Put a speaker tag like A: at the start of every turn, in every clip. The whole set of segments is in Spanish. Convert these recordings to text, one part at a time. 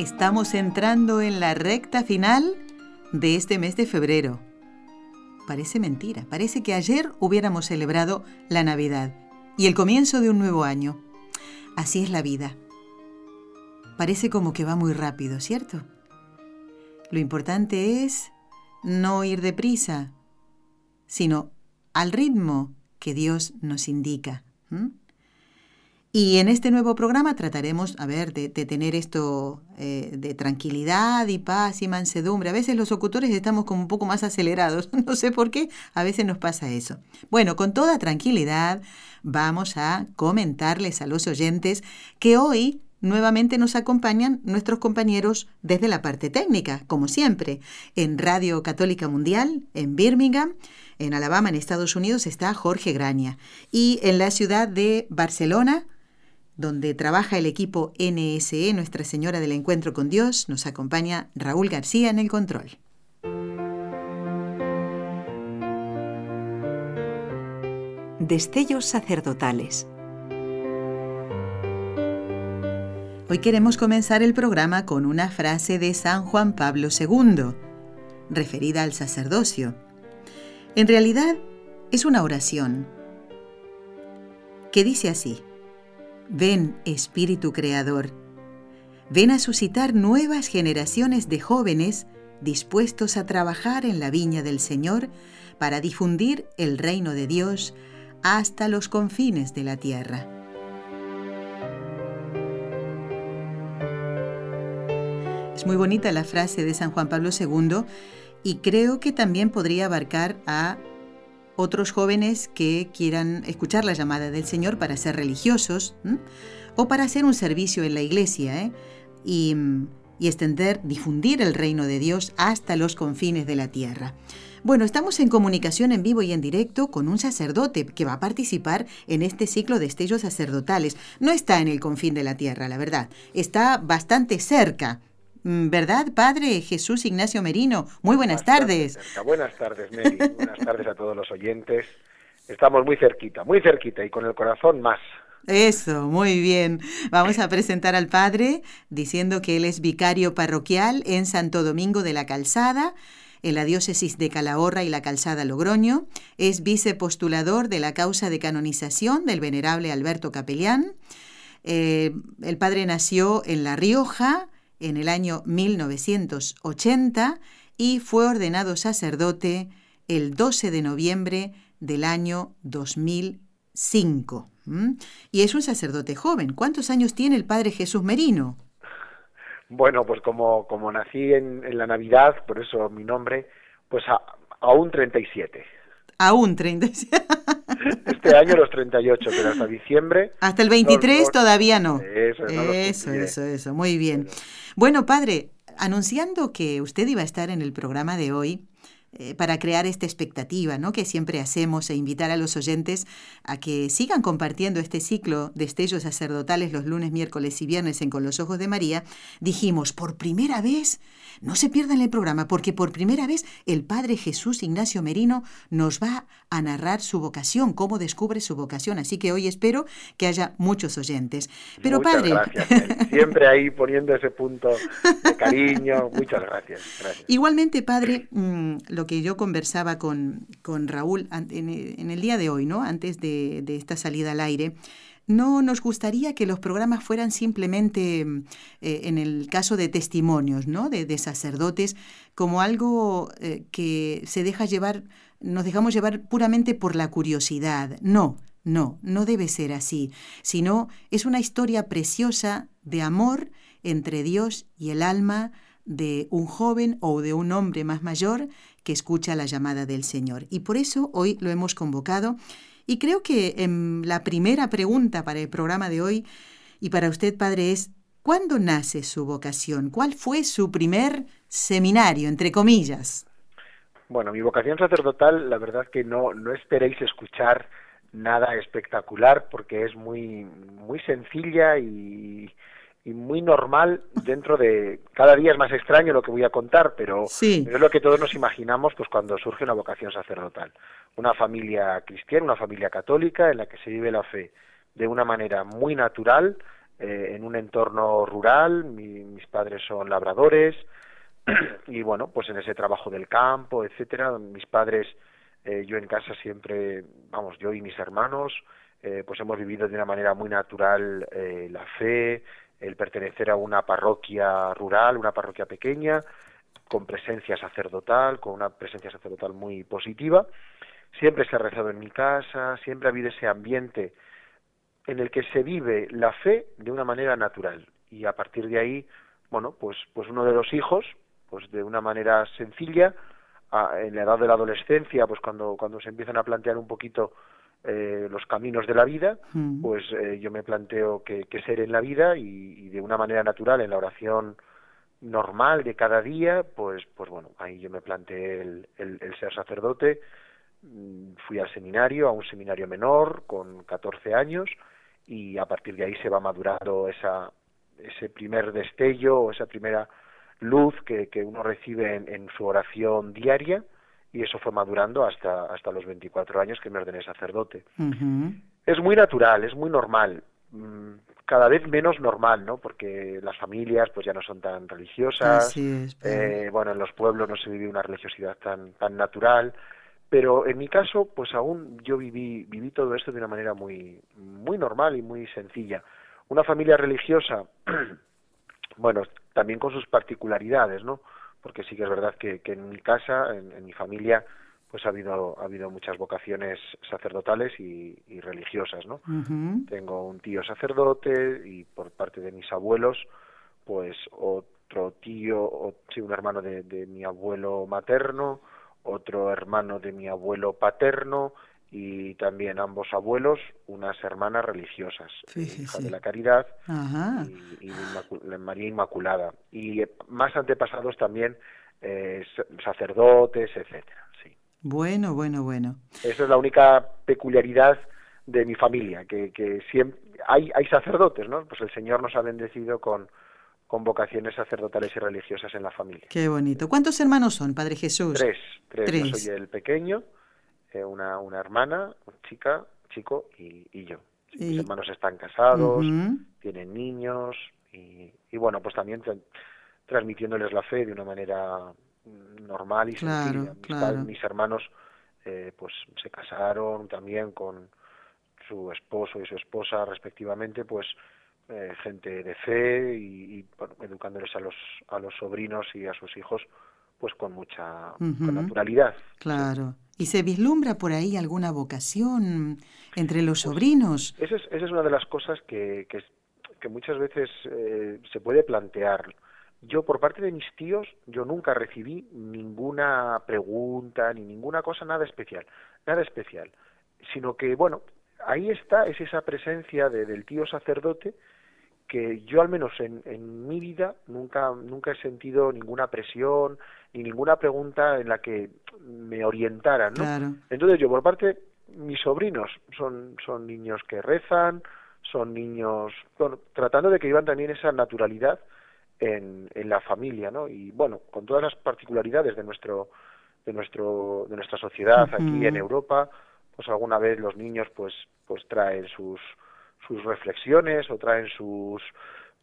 A: Estamos entrando en la recta final de este mes de febrero. Parece mentira, parece que ayer hubiéramos celebrado la Navidad y el comienzo de un nuevo año. Así es la vida. Parece como que va muy rápido, ¿cierto? Lo importante es no ir deprisa, sino al ritmo que Dios nos indica. Y en este nuevo programa trataremos, a ver, de, tener esto eh, de tranquilidad y paz y mansedumbre. A veces los locutores estamos como un poco más acelerados, no sé por qué, a veces nos pasa eso. Bueno, con toda tranquilidad vamos a comentarles a los oyentes que hoy nuevamente nos acompañan nuestros compañeros desde la parte técnica, como siempre, en Radio Católica Mundial, en Birmingham. En Alabama, en Estados Unidos, está Jorge Graña. Y en la ciudad de Barcelona, donde trabaja el equipo NSE, Nuestra Señora del Encuentro con Dios, nos acompaña Raúl García en el control.
B: Destellos sacerdotales.
A: Hoy queremos comenzar el programa con una frase de San Juan Pablo II, referida al sacerdocio. En realidad, es una oración que dice así, Ven, Espíritu Creador, ven a suscitar nuevas generaciones de jóvenes dispuestos a trabajar en la viña del Señor para difundir el reino de Dios hasta los confines de la tierra. Es muy bonita la frase de San Juan Pablo II y creo que también podría abarcar a otros jóvenes que quieran escuchar la llamada del Señor para ser religiosos o para hacer un servicio en la iglesia ¿eh? y, y extender, difundir el reino de Dios hasta los confines de la tierra. Bueno, estamos en comunicación en vivo y en directo con un sacerdote que va a participar en este ciclo de estellos sacerdotales. No está en el confín de la tierra, la verdad. Está bastante cerca ¿Verdad, padre Jesús Ignacio Merino? Muy buenas tardes.
C: Buenas tardes, Mary. buenas tardes a todos los oyentes. Estamos muy cerquita, muy cerquita y con el corazón más.
A: Eso, muy bien. Vamos a presentar al padre diciendo que él es vicario parroquial en Santo Domingo de la Calzada, en la diócesis de Calahorra y la Calzada Logroño. Es vicepostulador de la causa de canonización del venerable Alberto Capellán. Eh, el padre nació en La Rioja, en el año 1980 y fue ordenado sacerdote el 12 de noviembre del año 2005. Y es un sacerdote joven. ¿Cuántos años tiene el padre Jesús Merino?
C: Bueno, pues como, como nací en, la Navidad, por eso mi nombre, pues aún 37.
A: Aún 37.
C: Este año los 38, pero hasta diciembre.
A: Hasta el 23 todavía no. Eso, eso, eso, eso, muy bien. Bueno, padre, anunciando que usted iba a estar en el programa de hoy, eh, para crear esta expectativa ¿no? que siempre hacemos e invitar a los oyentes a que sigan compartiendo este ciclo de estellos sacerdotales los lunes, miércoles y viernes en Con los Ojos de María, dijimos, por primera vez no se pierdan el programa porque por primera vez el Padre Jesús Ignacio Merino nos va a narrar su vocación, cómo descubre su vocación. Así que hoy espero que haya muchos oyentes. Pero Padre...
C: Gracias, Siempre ahí poniendo ese punto de cariño. Muchas gracias.
A: Igualmente, Padre, mm, lo que yo conversaba con, con Raúl en, el día de hoy, ¿no? antes de, esta salida al aire, no nos gustaría que los programas fueran simplemente, mm, eh, en el caso de testimonios, ¿no? De, sacerdotes, como algo eh, que se deja llevar, nos dejamos llevar puramente por la curiosidad. No, no, no debe ser así, sino es una historia preciosa de amor entre Dios y el alma de un joven o de un hombre más mayor que escucha la llamada del Señor. Y por eso hoy lo hemos convocado y creo que en la primera pregunta para el programa de hoy y para usted, Padre, es ¿cuándo nace su vocación? ¿Cuál fue su primer seminario, entre comillas?
C: Bueno, mi vocación sacerdotal, la verdad que no, no esperéis escuchar nada espectacular porque es muy, muy sencilla y, y muy normal dentro de cada día es más extraño lo que voy a contar pero,
A: Sí.
C: es lo que todos nos imaginamos pues cuando surge una vocación sacerdotal una familia cristiana una familia católica en la que se vive la fe de una manera muy natural eh, en un entorno rural mi- mis padres son labradores y bueno pues en ese trabajo del campo etcétera mis padres eh, yo en casa siempre vamos yo y mis hermanos eh, pues hemos vivido de una manera muy natural eh, la fe el pertenecer a una parroquia rural una parroquia pequeña con presencia sacerdotal con una presencia sacerdotal muy positiva. Siempre se ha rezado en mi casa siempre ha habido ese ambiente en el que se vive la fe de una manera natural. Y a partir de ahí bueno pues pues uno de los hijos pues de una manera sencilla a- en la edad de la adolescencia pues cuando cuando se empiezan a plantear un poquito eh, los caminos de la vida
A: Mm.
C: pues eh, yo me planteo que, que ser en la vida y, y de una manera natural en la oración normal de cada día pues pues bueno ahí yo me planteé el, el- el ser sacerdote Mm, fui al seminario a un seminario menor con 14 años y a partir de ahí se va madurando esa ese primer destello o esa primera luz que, que uno recibe en, en su oración diaria y eso fue madurando hasta hasta los 24 años que me ordené sacerdote es muy natural, es muy normal, mm, cada vez menos normal, ¿no? Porque las familias pues ya no son tan religiosas,
A: Así es.
C: eh, bueno, en los pueblos no se vive una religiosidad tan tan natural, pero en mi caso pues aún yo viví viví todo esto de una manera muy muy normal y muy sencilla. Una familia religiosa, bueno, también con sus particularidades, ¿no? Porque sí que es verdad que, que en mi casa, en, en mi familia, pues ha habido ha habido muchas vocaciones sacerdotales y, y religiosas, ¿no? Tengo un tío sacerdote y por parte de mis abuelos, pues otro tío, o, sí, un hermano de, de mi abuelo materno, otro hermano de mi abuelo paterno y también ambos abuelos, unas hermanas religiosas,
A: Fíjese.
C: hija de la caridad
A: Ajá.
C: y, y María Inmaculada. Y más antepasados también eh, sa- sacerdotes, etcétera. Sí.
A: Bueno, bueno, bueno.
C: Esa es la única peculiaridad de mi familia, que, que siempre hay, hay sacerdotes, ¿no? Pues el Señor nos ha bendecido con, con vocaciones sacerdotales y religiosas en la familia.
A: Qué bonito. ¿Cuántos hermanos son, Padre Jesús?
C: Tres, tres. Yo
A: Tres.
C: soy el pequeño, eh, una, una hermana, una chica, chico y, y yo.
A: Y-
C: Mis hermanos están casados, tienen niños y, y bueno, pues también tra- transmitiéndoles la fe de una manera normal y
A: Claro,
C: sencilla. Mis,
A: claro.
C: mis hermanos eh, pues se casaron también con su esposo y su esposa respectivamente, pues eh, gente de fe y, y, bueno, educándoles a los a los sobrinos y a sus hijos pues con mucha con naturalidad.
A: Claro. ¿Y se vislumbra por ahí alguna vocación entre los sobrinos?
C: Esa es, esa es una de las cosas que, que, que muchas veces eh, se puede plantear. Yo, por parte de mis tíos, yo nunca recibí ninguna pregunta ni ninguna cosa, nada especial, nada especial. Sino que, bueno, ahí está, es esa presencia de, del tío sacerdote que yo al menos en, en mi vida nunca nunca he sentido ninguna presión ni ninguna pregunta en la que me orientaran, ¿no?
A: Claro.
C: Entonces yo por parte mis sobrinos son son niños que rezan, son niños bueno, tratando de que vivan también esa naturalidad en, en la familia, ¿no? Y bueno, con todas las particularidades de nuestro de nuestro de nuestra sociedad aquí en Europa, pues alguna vez los niños pues pues traen sus sus reflexiones o traen sus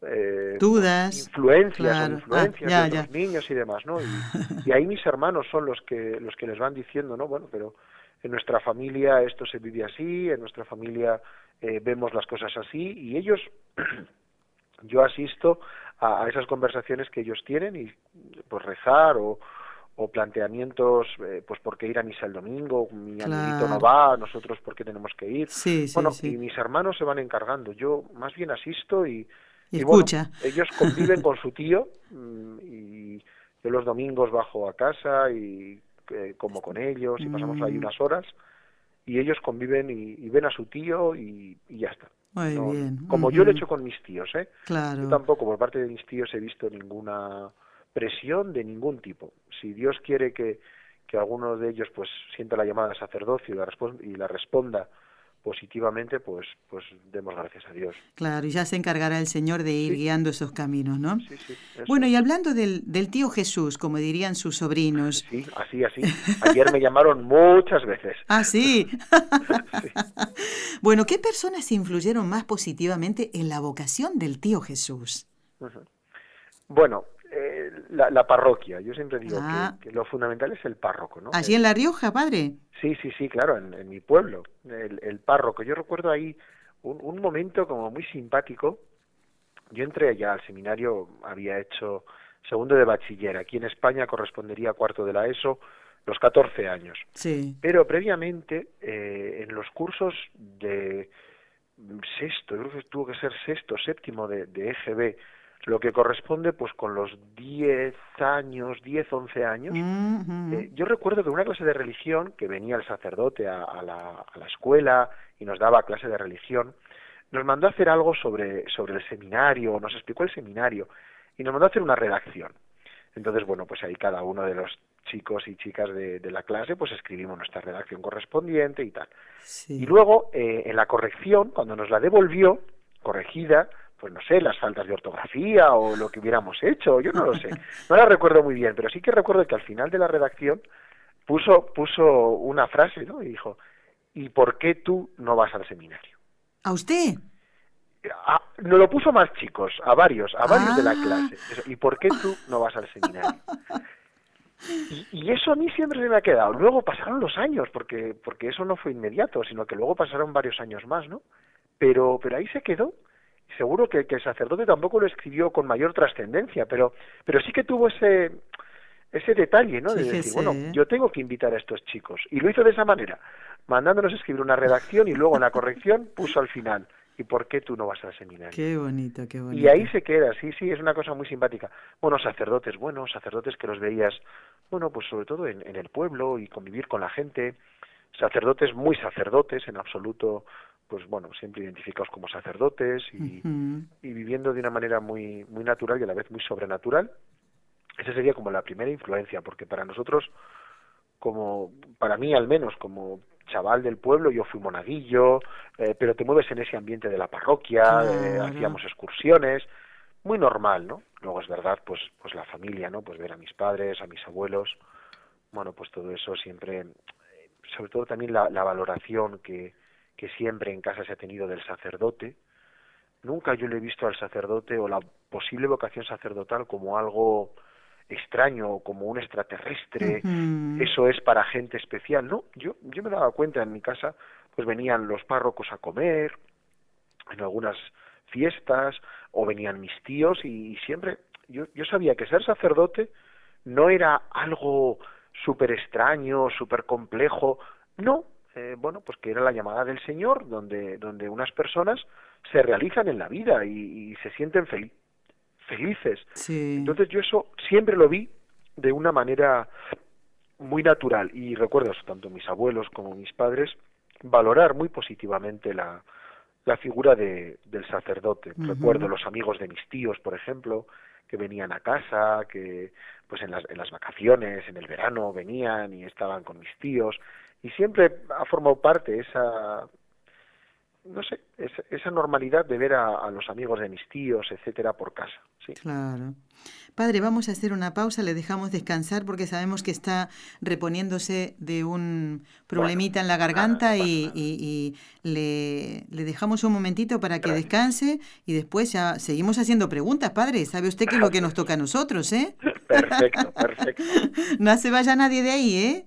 C: eh,
A: Dudas.
C: influencias
A: Claro.
C: o influencias
A: Ah,
C: de
A: ya,
C: otros niños y demás, ¿no? Y, y ahí mis hermanos son los que los que les van diciendo, ¿no? Bueno, pero en nuestra familia esto se vive así, en nuestra familia eh, vemos las cosas así y ellos yo asisto a, a esas conversaciones que ellos tienen y pues rezar o, o planteamientos, eh, pues por qué ir a misa el domingo, mi amiguito no
A: Claro.
C: va, nosotros por qué tenemos que ir.
A: Sí, sí,
C: bueno,
A: sí.
C: y mis hermanos se van encargando, yo más bien asisto y,
A: Y
C: y bueno,
A: escucha.
C: ellos conviven con su tío mm, y yo los domingos bajo a casa y eh, como con ellos y pasamos ahí
A: Mm.
C: unas horas y ellos conviven y, y ven a su tío y, y ya está.
A: Muy bien.
C: Como yo lo he hecho con mis tíos, ¿eh?
A: Claro.
C: Yo tampoco por parte de mis tíos he visto ninguna presión de ningún tipo. Si Dios quiere que, que alguno de ellos pues sienta la llamada al sacerdocio y la, y la responda positivamente, pues, pues demos gracias a Dios.
A: Claro, y ya se encargará el Señor de ir guiando esos caminos, ¿no?
C: Sí, sí.
A: Bueno, y hablando del, del, tío Jesús, como dirían sus sobrinos.
C: Sí, así, así. Ayer me llamaron muchas veces.
A: Ah, sí. sí. Bueno, ¿qué personas influyeron más positivamente en la vocación del tío Jesús?
C: Bueno, eh, la, la, parroquia. Yo siempre digo ah. que, que, lo fundamental es el párroco, ¿no?
A: ¿Allí en La Rioja, padre?
C: Sí, sí, sí, claro, en, en mi pueblo, el, el, párroco. Yo recuerdo ahí un, un, momento como muy simpático. Yo entré allá al seminario, había hecho segundo de bachiller. Aquí en España correspondería a cuarto de la ESO, los 14 años.
A: Sí.
C: Pero previamente, eh, en los cursos de sexto, yo creo que tuvo que ser sexto, séptimo de, de EGB, lo que corresponde pues con los 10 años, 10, 11 años. Eh, yo recuerdo que una clase de religión, que venía el sacerdote a, a, la, a, la, escuela y nos daba clase de religión, nos mandó a hacer algo sobre, sobre el seminario, nos explicó el seminario y nos mandó a hacer una redacción. Entonces, bueno, pues ahí cada uno de los chicos y chicas de, de la clase pues escribimos nuestra redacción correspondiente y tal.
A: Sí.
C: Y luego, eh, en la corrección, cuando nos la devolvió, corregida, pues no sé, las faltas de ortografía o lo que hubiéramos hecho, yo no lo sé. No la recuerdo muy bien, pero sí que recuerdo que al final de la redacción puso, puso una frase, ¿no? Y dijo, ¿y por qué tú no vas al seminario?
A: ¿A usted?
C: A, nos lo puso más chicos, a varios, a varios
A: ah.
C: de la clase. ¿Y por qué tú no vas al seminario? Y, y, eso a mí siempre se me ha quedado. Luego pasaron los años, porque, porque eso no fue inmediato, sino que luego pasaron varios años más, ¿no? Pero, pero ahí se quedó seguro que, que, el sacerdote tampoco lo escribió con mayor trascendencia, pero, pero sí que tuvo ese, ese detalle, ¿no? De
A: sí,
C: decir, bueno, yo tengo que invitar a estos chicos. Y lo hizo de esa manera, mandándonos escribir una redacción y luego en la corrección puso al final. ¿Y por qué tú no vas al seminario?
A: Qué bonito, qué bonito.
C: Y ahí se queda, sí, sí, es una cosa muy simpática. Bueno, sacerdotes buenos, sacerdotes que los veías, bueno, pues sobre todo en, en el pueblo y convivir con la gente, sacerdotes muy sacerdotes, en absoluto pues bueno, siempre identificados como sacerdotes y,
A: uh -huh.
C: y, viviendo de una manera muy, muy natural y a la vez muy sobrenatural. Esa sería como la primera influencia, porque para nosotros, como, para mí al menos, como chaval del pueblo, yo fui monaguillo, eh, pero te mueves en ese ambiente de la parroquia, eh, hacíamos excursiones, muy normal, ¿no? Luego es verdad, pues, pues la familia, ¿no? Pues ver a mis padres, a mis abuelos, bueno, pues todo eso siempre, sobre todo también la, la valoración que, que siempre en casa se ha tenido del sacerdote. Nunca yo le he visto al sacerdote o la posible vocación sacerdotal como algo extraño, como un extraterrestre,
A: uh -huh.
C: eso es para gente especial. No, yo, yo me daba cuenta en mi casa, pues venían los párrocos a comer, en algunas fiestas, o venían mis tíos, y, y siempre yo, yo sabía que ser sacerdote no era algo súper extraño, súper complejo, no, eh, bueno, pues que era la llamada del Señor, donde, donde unas personas se realizan en la vida y, y se sienten fel felices.
A: Sí.
C: Entonces yo eso siempre lo vi de una manera muy natural y recuerdo tanto mis abuelos como mis padres valorar muy positivamente la, la figura de, del sacerdote. Uh -huh. Recuerdo los amigos de mis tíos, por ejemplo, que venían a casa, que pues en las, en las vacaciones, en el verano venían y estaban con mis tíos y siempre ha formado parte esa no sé esa, esa normalidad de ver a, a, los amigos de mis tíos etcétera por casa sí.
A: Claro. Padre vamos a hacer una pausa le dejamos descansar porque sabemos que está reponiéndose de un problemita
C: bueno,
A: en la garganta
C: nada,
A: y, y, y, le, le dejamos un momentito para que Gracias. descanse y después ya seguimos haciendo preguntas padre. Sabe usted que es lo que nos toca a nosotros eh
C: perfecto perfecto.
A: No se vaya nadie de ahí eh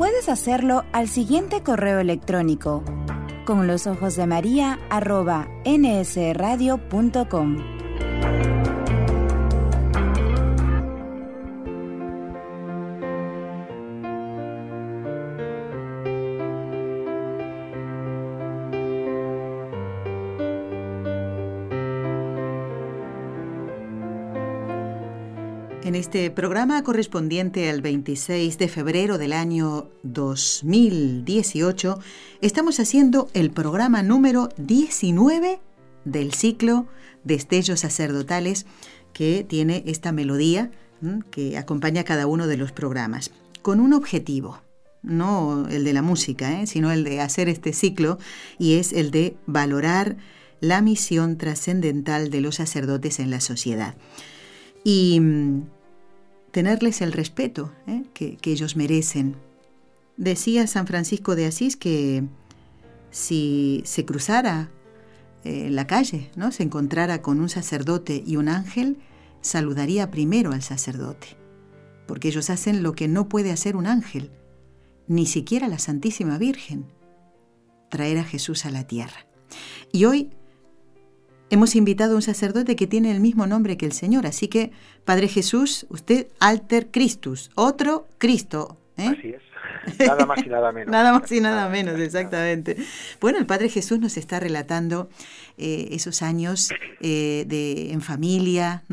B: Puedes hacerlo al siguiente correo electrónico con los ojos de María arroba nsradio.com.
A: este programa correspondiente al 26 de febrero del año 2018, estamos haciendo el programa número 19 del ciclo Destellos Sacerdotales que tiene esta melodía que acompaña cada uno de los programas, con un objetivo, no el de la música, ¿eh? sino el de hacer este ciclo, y es el de valorar la misión trascendental de los sacerdotes en la sociedad. Y mm, tenerles el respeto ¿eh? que, ellos merecen. Decía San Francisco de Asís que si se cruzara en eh, la calle, ¿no? se encontrara con un sacerdote y un ángel, saludaría primero al sacerdote, porque ellos hacen lo que no puede hacer un ángel, ni siquiera la Santísima Virgen, traer a Jesús a la tierra. Y hoy Hemos invitado a un sacerdote que tiene el mismo nombre que el Señor, así que, Padre Jesús, usted alter Christus, otro Cristo.
C: ¿eh? Así es. Nada más y nada menos.
A: nada más y nada menos, exactamente. Bueno, el Padre Jesús nos está relatando eh, esos años eh, de, en familia,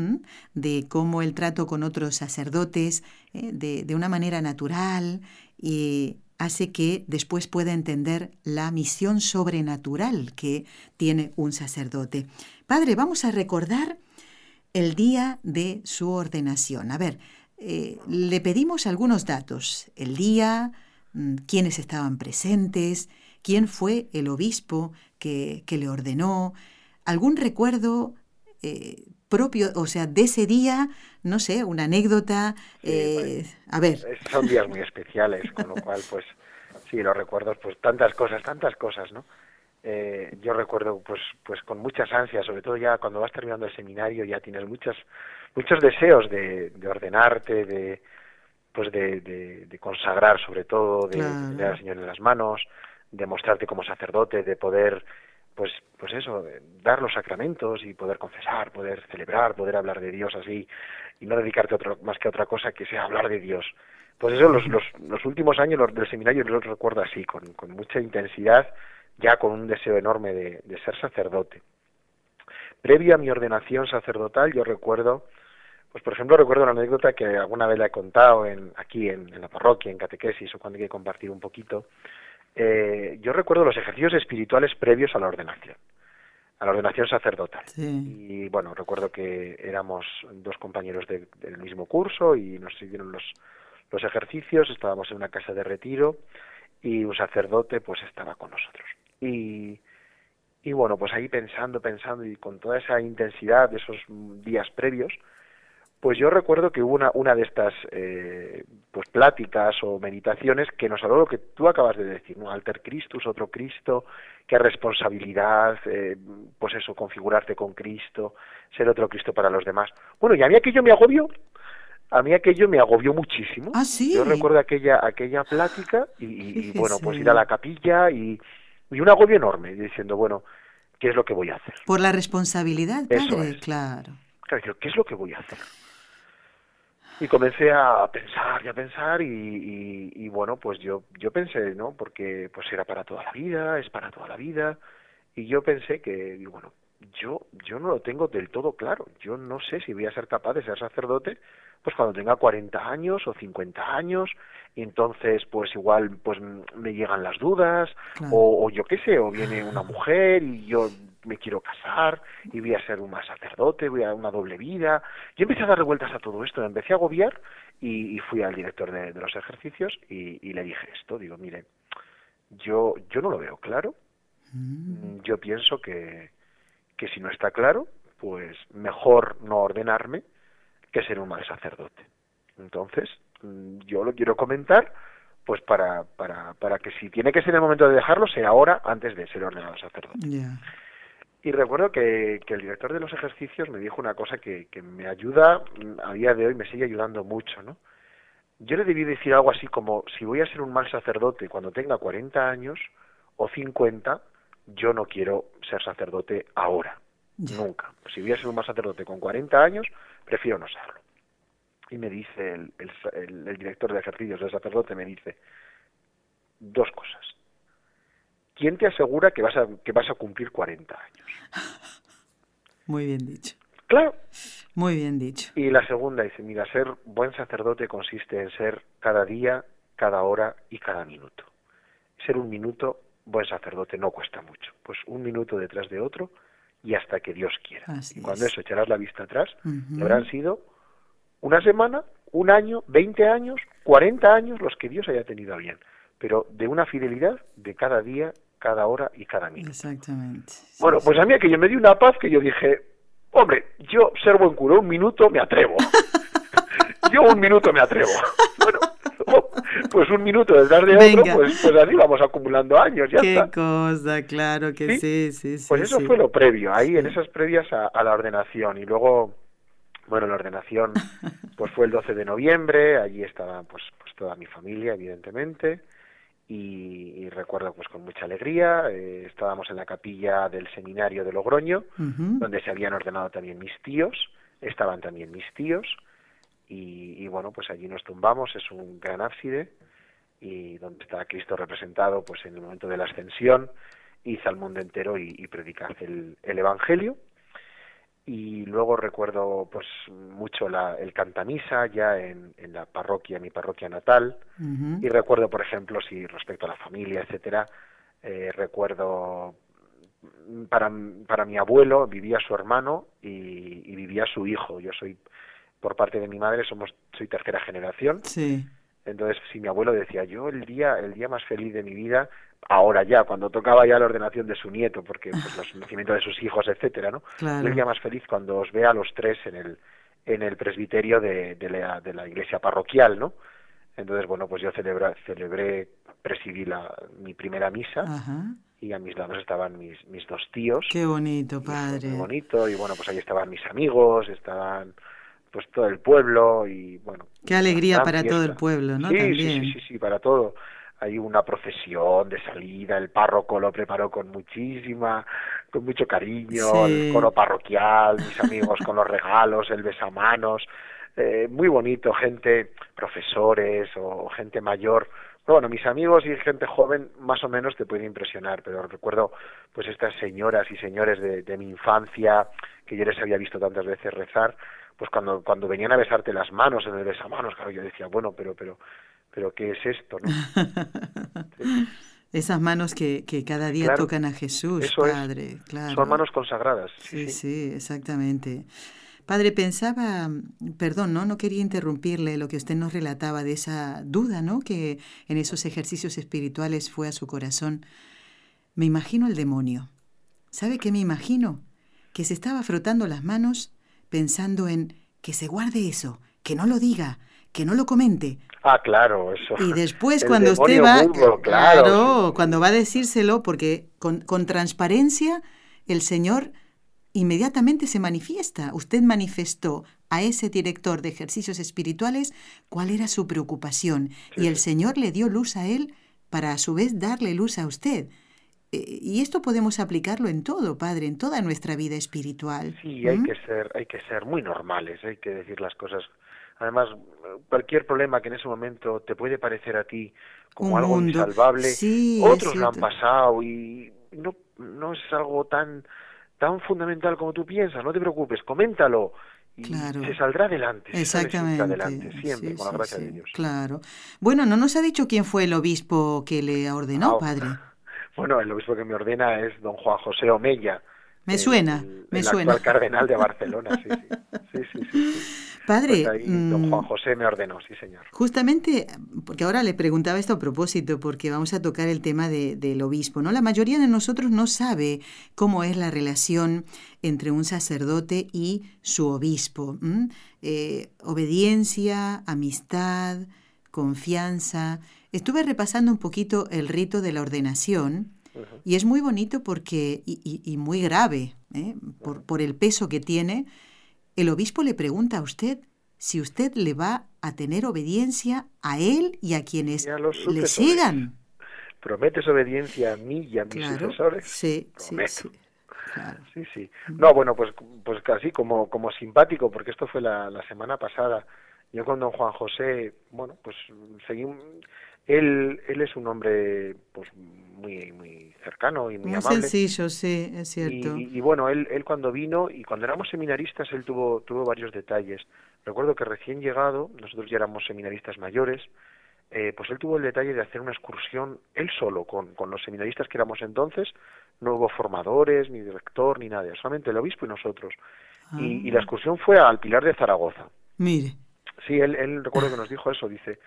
A: de cómo el trato con otros sacerdotes, de, de, una manera natural, y hace que después pueda entender la misión sobrenatural que tiene un sacerdote. Padre, vamos a recordar el día de su ordenación. A ver, eh, le pedimos algunos datos. El día, mm, quiénes estaban presentes, quién fue el obispo que, le ordenó, algún recuerdo eh, propio, o sea, de ese día, no sé, una anécdota. Eh, a ver.
C: Son días muy especiales, con lo cual, pues, sí, los recuerdos, pues tantas cosas, tantas cosas, ¿no? Eh, yo recuerdo, pues, pues con muchas ansias, sobre todo ya cuando vas terminando el seminario, ya tienes muchas, muchos deseos de, de ordenarte, de, pues de, de, consagrar sobre todo, de tener al Señor en las manos, de mostrarte como sacerdote, de poder pues pues eso dar los sacramentos y poder confesar poder celebrar poder hablar de Dios así y no dedicarte a otro, más que a otra cosa que sea hablar de Dios. Pues eso los, los, los últimos años del seminario los recuerdo así con, con mucha intensidad ya con un deseo enorme de, de ser sacerdote. Previo a mi ordenación sacerdotal yo recuerdo pues por ejemplo recuerdo una anécdota que alguna vez la he contado en, aquí en, en la parroquia en catequesis o cuando hay que compartir un poquito eh, yo recuerdo los ejercicios espirituales previos a la ordenación, a la ordenación sacerdotal. Y bueno, recuerdo que éramos dos compañeros del mismo curso y nos siguieron los, los ejercicios, estábamos en una casa de retiro y un sacerdote pues estaba con nosotros. Y, y bueno, pues ahí pensando, pensando y con toda esa intensidad de esos días previos, pues yo recuerdo que hubo una, una de estas eh, pues pláticas o meditaciones que nos habló lo que tú acabas de decir, ¿no? Alter Christus, otro Cristo, qué responsabilidad, eh, pues eso, configurarte con Cristo, ser otro Cristo para los demás. Bueno, y a mí aquello me agobió, a mí aquello me agobió muchísimo.
A: ¿Ah, sí?
C: Yo recuerdo aquella, aquella plática y, bueno, pues ir a la capilla y, y un agobio enorme, diciendo, bueno, ¿qué es lo que voy a hacer?
A: Por la responsabilidad, padre, claro.
C: Claro, ¿qué es lo que voy a hacer? Y comencé a pensar y a pensar y, y, bueno pues yo yo pensé no porque pues era para toda la vida es para toda la vida. Y yo pensé que bueno yo yo no lo tengo del todo claro. Yo no sé si voy a ser capaz de ser sacerdote pues cuando tenga 40 años o 50 años. Y entonces pues igual pues me llegan las dudas o, o yo qué sé o viene una mujer y yo me quiero casar y voy a ser un más sacerdote, voy a una doble vida. Yo empecé a darle vueltas a todo esto, me empecé a agobiar y, fui al director de, los ejercicios y, le dije esto, digo, mire, yo, yo no lo veo claro, mm. yo pienso que, que si no está claro, pues mejor no ordenarme que ser un mal sacerdote. Entonces, mm, yo lo quiero comentar pues para, para, para que si tiene que ser el momento de dejarlo, sea ahora antes de ser ordenado sacerdote. Y recuerdo que, que, el director de los ejercicios me dijo una cosa que, que me ayuda, a día de hoy me sigue ayudando mucho, ¿no? yo le debí decir algo así como, si voy a ser un mal sacerdote cuando tenga 40 años o 50, yo no quiero ser sacerdote ahora, nunca. Si voy a ser un mal sacerdote con 40 años, prefiero no serlo. Y me dice el, el, director de ejercicios del sacerdote, me dice dos cosas. ¿Quién te asegura que vas a, que vas a cumplir 40 años?
A: Muy bien dicho.
C: Claro.
A: Muy bien dicho.
C: Y la segunda dice, mira, ser buen sacerdote consiste en ser cada día, cada hora y cada minuto. Ser un minuto buen sacerdote no cuesta mucho. Pues un minuto detrás de otro y hasta que Dios quiera. y cuando eso echarás la vista atrás, habrán sido una semana, un año, 20 años, 40 años los que Dios haya tenido a bien. Pero de una fidelidad de cada día, cada hora y cada minuto.
A: Exactamente.
C: bueno, pues a mí aquello me dio una paz que yo dije, Hombre, yo ser buen cura un minuto me atrevo. yo un minuto me atrevo. Bueno, pues un minuto detrás de otro, pues, pues así vamos acumulando años, ya
A: Qué cosa, claro que sí, sí, sí.
C: pues eso fue lo previo, ahí en esas previas a, la ordenación. Y luego, bueno, la ordenación pues fue el 12 de noviembre, allí estaba pues, pues toda mi familia, evidentemente y, recuerdo pues con mucha alegría eh, estábamos en la capilla del seminario de Logroño donde se habían ordenado también mis tíos estaban también mis tíos y, bueno pues allí nos tumbamos es un gran ábside y donde está Cristo representado pues en el momento de la ascensión hizo al mundo entero y, y predicad el, el evangelio y luego recuerdo pues mucho la, el cantamisa ya en, en la parroquia, mi parroquia natal, y recuerdo, por ejemplo, si respecto a la familia, etcétera, eh, recuerdo para, para mi abuelo vivía su hermano y, y, vivía su hijo. Yo soy, por parte de mi madre, somos soy tercera generación.
A: Sí.
C: Entonces, si mi abuelo decía, yo el día, el día más feliz de mi vida ahora ya, cuando tocaba ya la ordenación de su nieto, porque pues, los nacimientos de sus hijos, etcétera, ¿no?
A: Claro.
C: Yo más feliz cuando os vea a los tres en el en el presbiterio de, de, la, de la iglesia parroquial, ¿no? Entonces, bueno, pues yo celebré, celebré presidí la, mi primera misa y a mis lados estaban mis, mis dos tíos.
A: Qué bonito, padre.
C: Muy bonito, y bueno, pues ahí estaban mis amigos, estaban pues todo el pueblo y bueno.
A: Qué alegría para todo el pueblo, ¿no?
C: Sí,
A: También.
C: sí, sí, sí, para todo hay una procesión de salida, el párroco lo preparó con muchísima, con mucho cariño, el coro parroquial, mis amigos con los regalos, el besamanos, eh, muy bonito, gente, profesores o, gente mayor. bueno, mis amigos y gente joven más o menos te puede impresionar, pero recuerdo pues estas señoras y señores de, de mi infancia que yo les había visto tantas veces rezar, pues cuando, cuando venían a besarte las manos en el besamanos, claro, yo decía, bueno, pero, pero, pero ¿qué es esto? ¿no?
A: Esas manos que, que cada día tocan a Jesús, Padre. Claro.
C: Son manos consagradas.
A: Sí, sí, exactamente. Padre, pensaba, perdón, ¿no? No quería interrumpirle lo que usted nos relataba de esa duda, ¿no? Que en esos ejercicios espirituales fue a su corazón. Me imagino el demonio. ¿Sabe qué me imagino? Que se estaba frotando las manos pensando en que se guarde eso, que no lo diga, que no lo comente.
C: Ah, claro, eso.
A: Y después cuando usted va, claro, cuando va a decírselo, porque con, con transparencia el Señor inmediatamente se manifiesta. Usted manifestó a ese director de ejercicios espirituales cuál era su preocupación y el Señor le dio luz a él para a su vez darle luz a usted. Eh, y esto podemos aplicarlo en todo, Padre, en toda nuestra vida espiritual.
C: Sí, hay que ser, hay que ser muy normales, hay que decir las cosas Además, cualquier problema que en ese momento te puede parecer a ti como algo insalvable, otros lo han pasado y no, no es algo tan, tan fundamental como tú piensas. No te preocupes, coméntalo y se saldrá adelante.
A: Exactamente.
C: adelante, siempre, con la gracia de Dios.
A: Claro. Bueno, no nos ha dicho quién fue el obispo que le ordenó, ah, padre.
C: Bueno, el obispo que me ordena es don Juan José Omella.
A: Me suena, me suena.
C: El cardenal de Barcelona, sí, sí. sí, sí
A: Padre,
C: pues don Juan mm, José me ordenó, sí, señor.
A: Justamente, porque ahora le preguntaba esto a propósito, porque vamos a tocar el tema de, del obispo, ¿no? La mayoría de nosotros no sabe cómo es la relación entre un sacerdote y su obispo. Eh, obediencia, amistad, confianza. Estuve repasando un poquito el rito de la ordenación y es muy bonito porque, y, muy grave, ¿eh? por, por el peso que tiene el obispo le pregunta a usted si usted le va a tener obediencia a él y a quienes le sigan.
C: ¿Prometes obediencia a mí y a mis sucesores?
A: Sí, sí, sí.
C: Sí, sí. No, bueno, pues, pues casi como, como simpático, porque esto fue la, la semana pasada. Yo con don Juan José, bueno, pues seguí, él, él es un hombre pues muy, muy cercano y muy, muy
A: sencillo, sí, es cierto.
C: Y, bueno, él, él cuando vino y cuando éramos seminaristas, él tuvo, tuvo varios detalles. Recuerdo que recién llegado, nosotros ya éramos seminaristas mayores, eh, pues él tuvo el detalle de hacer una excursión él solo con, con los seminaristas que éramos entonces, no hubo formadores, ni director, ni nadie, solamente el obispo y nosotros. Y, y, la ah. excursión fue al Pilar de Zaragoza.
A: Mire.
C: Sí, él, él recuerdo que nos dijo eso, dice,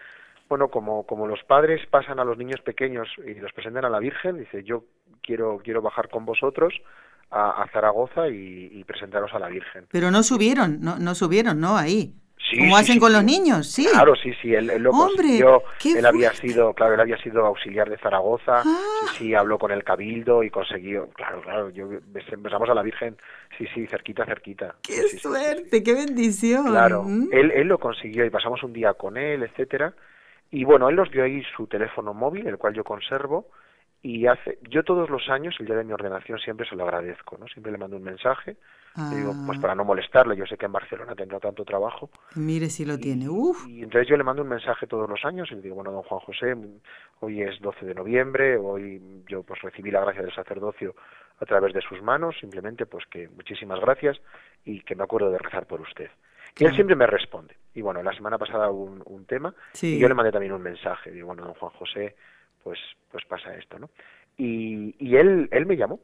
C: bueno, como, como los padres pasan a los niños pequeños y los presentan a la Virgen, dice, yo quiero, quiero bajar con vosotros a, Zaragoza y, presentaros a la Virgen.
A: Pero no subieron, no, no subieron, ¿no? Ahí. Sí, ¿Cómo hacen con los niños? Sí.
C: Claro, sí, sí, él, lo Hombre, consiguió. Él había sido, claro, él había sido auxiliar de Zaragoza. Sí, ah. sí, habló con el cabildo y consiguió. Claro, claro, yo empezamos a la Virgen. Sí, sí, cerquita, cerquita.
A: Qué suerte, qué bendición.
C: Claro, mm. él, él lo consiguió y pasamos un día con él, etcétera. Y bueno, él nos dio ahí su teléfono móvil, el cual yo conservo, y hace, yo todos los años, el día de mi ordenación, siempre se lo agradezco, ¿no? Siempre le mando un mensaje, digo, pues ah. para no molestarle, yo sé que en Barcelona tendrá tanto trabajo.
A: Mire si lo tiene, uff.
C: Y entonces yo le mando un mensaje todos los años y le digo, bueno, don Juan José, hoy es 12 de noviembre, hoy yo pues recibí la gracia del sacerdocio a través de sus manos, simplemente pues que muchísimas gracias y que me acuerdo de rezar por usted. Y él siempre me responde. Y bueno, la semana pasada hubo un, tema y yo le mandé también un mensaje. Digo, bueno, don Juan José, pues, pues pasa esto, ¿no? Y, y él, él me llamó.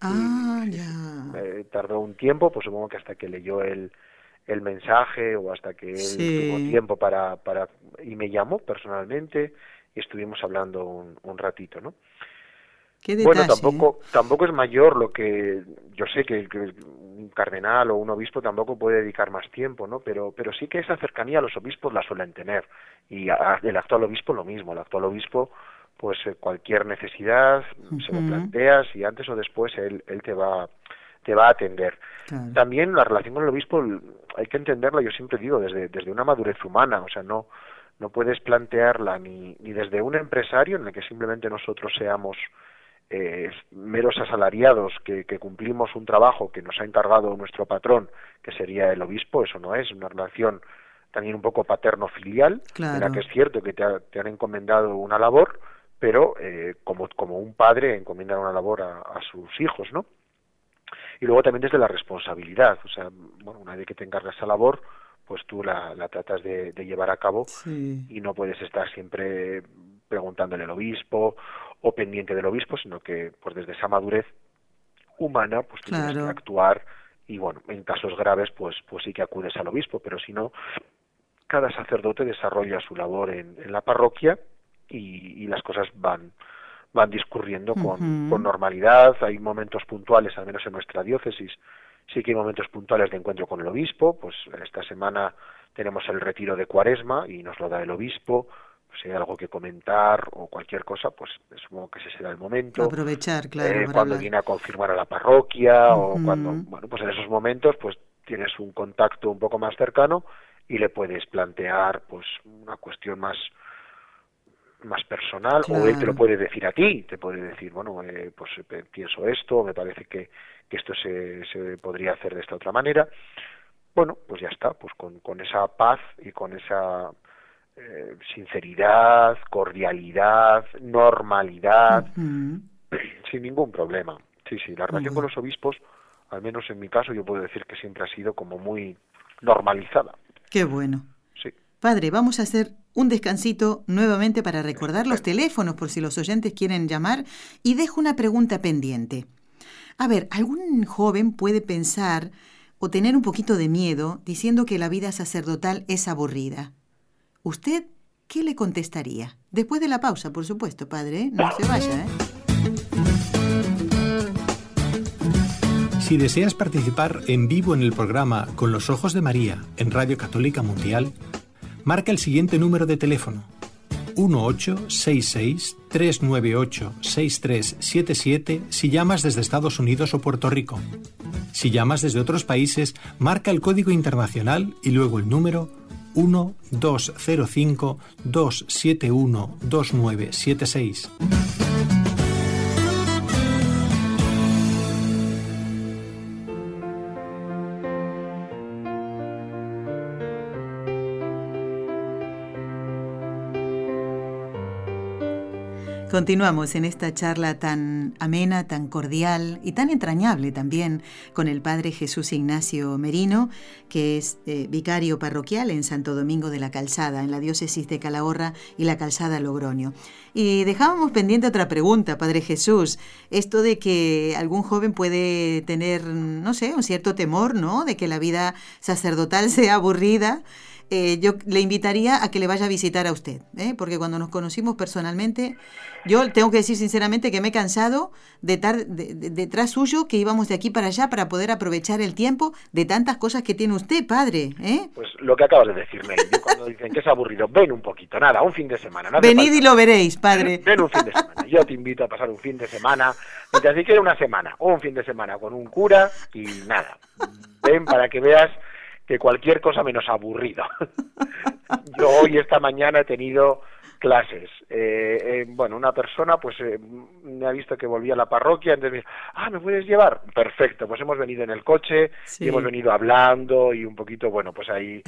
A: Ah, ya.
C: Eh, tardó un tiempo, pues supongo que hasta que leyó el, el mensaje o hasta que él tuvo tiempo para, para... Y me llamó personalmente y estuvimos hablando un, un ratito, ¿no? Bueno, tampoco, ¿eh? tampoco es mayor lo que yo sé que, un cardenal o un obispo tampoco puede dedicar más tiempo, ¿no? Pero, pero sí que esa cercanía a los obispos la suelen tener y el actual obispo lo mismo. El actual obispo, pues eh, cualquier necesidad se lo planteas y antes o después él, él te va te va a atender. También la relación con el obispo hay que entenderla, yo siempre digo, desde, desde una madurez humana, o sea, no no puedes plantearla ni, ni desde un empresario en el que simplemente nosotros seamos eh, meros asalariados que, cumplimos un trabajo que nos ha encargado nuestro patrón, que sería el obispo, eso no es una relación también un poco paterno-filial, en la que es cierto que te, han encomendado una labor, pero eh, como, como un padre encomienda una labor a, sus hijos, ¿no? Y luego también desde la responsabilidad, o sea, bueno, una vez que te encargas esa labor, pues tú la, la tratas de, llevar a cabo y no puedes estar siempre preguntándole al obispo o pendiente del obispo, sino que pues desde esa madurez humana pues tienes que actuar y bueno, en casos graves pues pues sí que acudes al obispo, pero si no cada sacerdote desarrolla su labor en, la parroquia y, las cosas van van discurriendo con, con normalidad, hay momentos puntuales, al menos en nuestra diócesis, sí que hay momentos puntuales de encuentro con el obispo, pues esta semana tenemos el retiro de cuaresma y nos lo da el obispo, si hay algo que comentar o cualquier cosa, pues supongo que ese será el momento.
A: Aprovechar, claro.
C: Eh, cuando viene a confirmar a la parroquia o cuando, bueno, pues en esos momentos, pues tienes un contacto un poco más cercano y le puedes plantear, pues, una cuestión más más personal o él te lo puede decir a ti, te puede decir, bueno, eh, pues eh, pienso esto, me parece que, que esto se, se podría hacer de esta otra manera. Bueno, pues ya está, pues con, con esa paz y con esa eh, sinceridad, cordialidad, normalidad, sin ningún problema. Sí, sí, la relación con los obispos, al menos en mi caso, yo puedo decir que siempre ha sido como muy normalizada.
A: Qué bueno.
C: Sí.
A: Padre, vamos a hacer un descansito nuevamente para recordar los teléfonos por si los oyentes quieren llamar y dejo una pregunta pendiente. A ver, algún joven puede pensar o tener un poquito de miedo diciendo que la vida sacerdotal es aburrida. ¿Usted qué le contestaría? Después de la pausa, por supuesto, padre. ¿eh? No se vaya, ¿eh?
D: Si deseas participar en vivo en el programa Con los Ojos de María en Radio Católica Mundial, marca el siguiente número de teléfono 1866-398-6377 si llamas desde Estados Unidos o Puerto Rico. Si llamas desde otros países, marca el código internacional y luego el número 1205
A: Continuamos en esta charla tan amena, tan cordial y tan entrañable también con el Padre Jesús Ignacio Merino, que es eh, vicario parroquial en Santo Domingo de la Calzada, en la diócesis de Calahorra y la Calzada Logroño. Y dejábamos pendiente otra pregunta, Padre Jesús, esto de que algún joven puede tener, no sé, un cierto temor, ¿no? De que la vida sacerdotal sea aburrida. Eh, yo le invitaría a que le vaya a visitar a usted, ¿eh? porque cuando nos conocimos personalmente, yo tengo que decir sinceramente que me he cansado de estar detrás suyo, que íbamos de aquí para allá para poder aprovechar el tiempo de tantas cosas que tiene usted, padre. ¿eh?
C: Pues lo que acabas de decirme, yo cuando dicen que es aburrido, ven un poquito, nada, un fin de semana.
A: Venid y lo veréis, padre.
C: Ven un fin de semana, yo te invito a pasar un fin de semana, y te que una semana, o un fin de semana con un cura y nada. Ven para que veas que cualquier cosa menos aburrido. Yo hoy, esta mañana, he tenido clases. Eh, eh, bueno, una persona pues eh, me ha visto que volvía a la parroquia, entonces me dice, ah, ¿me puedes llevar? Perfecto, pues hemos venido en el coche y hemos venido hablando y un poquito, bueno, pues ahí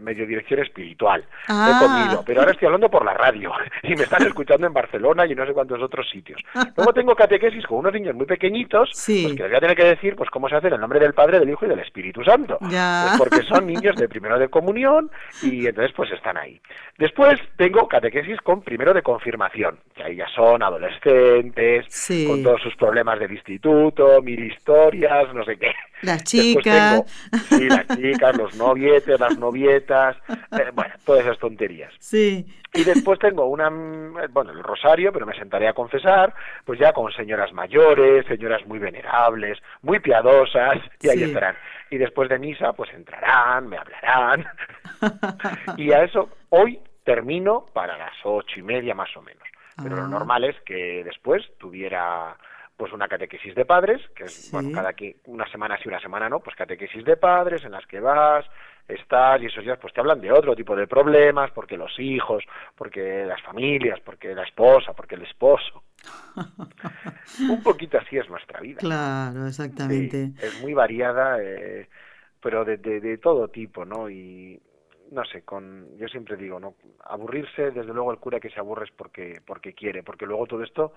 C: medio dirección espiritual. He ah. comido, pero ahora estoy hablando por la radio y me están escuchando en Barcelona y no sé cuántos otros sitios. Luego tengo catequesis con unos niños muy pequeñitos, pues que les voy a tener que decir pues cómo se hace en el nombre del Padre, del Hijo y del Espíritu Santo. Pues porque son niños de primero de comunión y entonces pues están ahí. Después tengo catequesis con primero de confirmación, que ahí ya son adolescentes, con todos sus problemas del instituto, mil historias, no sé qué.
A: Las chicas.
C: sí, las chicas, los novietes, las novietas, eh, bueno, todas esas tonterías.
A: Sí.
C: Y después tengo una, bueno, el rosario, pero me sentaré a confesar, pues ya con señoras mayores, señoras muy venerables, muy piadosas, y ahí estarán. Y después de misa, pues entrarán, me hablarán. y a eso, hoy termino para las ocho y media más o menos. Pero lo ah. normal es que después tuviera pues una catequesis de padres, que es, bueno, cada que una semana sí, una semana no, pues catequesis de padres en las que vas, estás y esos días pues te hablan de otro tipo de problemas, porque los hijos, porque las familias, porque la esposa, porque el esposo. Un poquito así es nuestra vida.
A: Claro, exactamente.
C: es muy variada, eh, pero de, de, de todo tipo, ¿no? Y no sé, con yo siempre digo, no aburrirse, desde luego el cura que se aburre es porque porque quiere, porque luego todo esto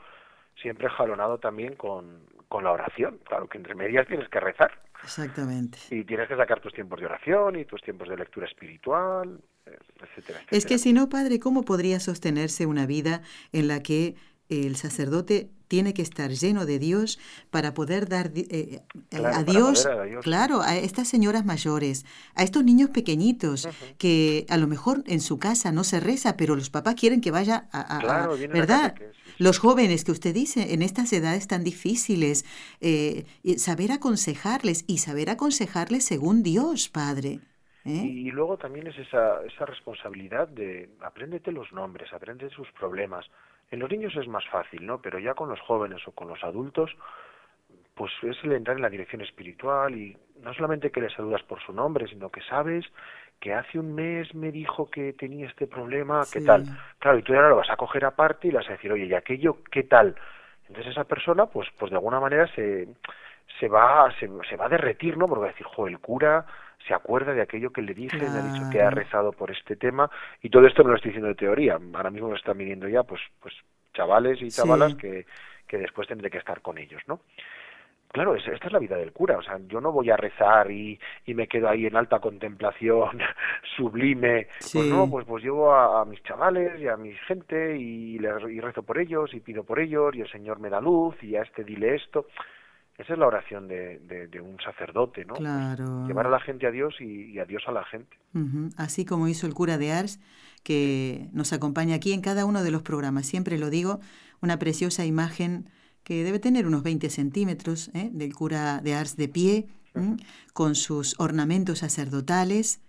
C: siempre jalonado también con, con la oración, claro que entre medias tienes que rezar.
A: Exactamente.
C: Y tienes que sacar tus tiempos de oración y tus tiempos de lectura espiritual, etcétera, etcétera.
A: Es que si no, padre, ¿cómo podría sostenerse una vida en la que el sacerdote tiene que estar lleno de Dios para poder dar eh, eh, a, Dios, claro, a estas señoras mayores, a estos niños pequeñitos, que a lo mejor en su casa no se reza, pero los papás quieren que vaya a, ¿verdad? los jóvenes que usted dice, en estas edades tan difíciles, eh, saber aconsejarles y saber aconsejarles según Dios, Padre.
C: Y luego también es esa, esa responsabilidad de apréndete los nombres, aprende sus problemas, en los niños es más fácil, ¿no? Pero ya con los jóvenes o con los adultos, pues es el entrar en la dirección espiritual y no solamente que le saludas por su nombre, sino que sabes que hace un mes me dijo que tenía este problema, ¿qué tal? Claro, y tú ahora lo vas a coger aparte y le vas a decir, oye, ¿y aquello qué tal? Entonces esa persona, pues, pues de alguna manera se, se va, se, se va a derretir, ¿no? Porque va a decir, jo, el cura se acuerda de aquello que le dije, le ha dicho que ha rezado por este tema, y todo esto no lo estoy diciendo de teoría, ahora mismo me están viniendo ya, pues, pues chavales y chavalas que, que después tendré que estar con ellos, ¿no? Claro, esta es la vida del cura, o sea, yo no voy a rezar y, y me quedo ahí en alta contemplación sublime, pues no, pues, pues llevo a, mis chavales y a mi gente y, les, y rezo por ellos y pido por ellos y el Señor me da luz y a este dile esto, esa es la oración de, de, un sacerdote, ¿no? Pues
A: claro.
C: llevar a la gente a Dios y, a Dios a la gente.
A: Así como hizo el cura de Ars, que nos acompaña aquí en cada uno de los programas. Siempre lo digo, una preciosa imagen que debe tener unos 20 centímetros ¿eh? del cura de Ars de pie, con sus ornamentos sacerdotales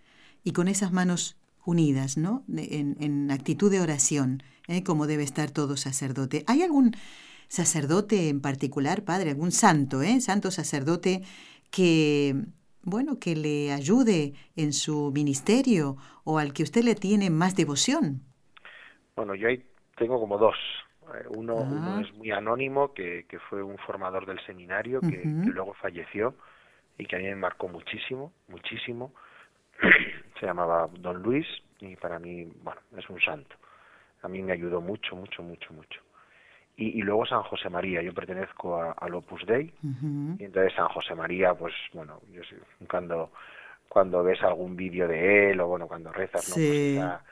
A: y con esas manos unidas, ¿no? en, en, actitud de oración, ¿eh? como debe estar todo sacerdote. ¿Hay algún sacerdote en particular, padre, algún santo, ¿eh? santo sacerdote que, bueno, que le ayude en su ministerio o al que usted le tiene más devoción?
C: Bueno, yo ahí tengo como dos. Eh, uno,
A: Ah.
C: uno es muy anónimo, que, que fue un formador del seminario, que, que luego falleció y que a mí me marcó muchísimo, muchísimo. Se llamaba Don Luis y para mí, bueno, es un santo. A mí me ayudó mucho, mucho, mucho, mucho. Y, y luego San José María, yo pertenezco a- al Opus Dei, y entonces San José María, pues bueno, yo sé, cuando cuando ves algún vídeo de él o bueno, cuando rezas, ¿no? Pues
A: Sí.
C: esa,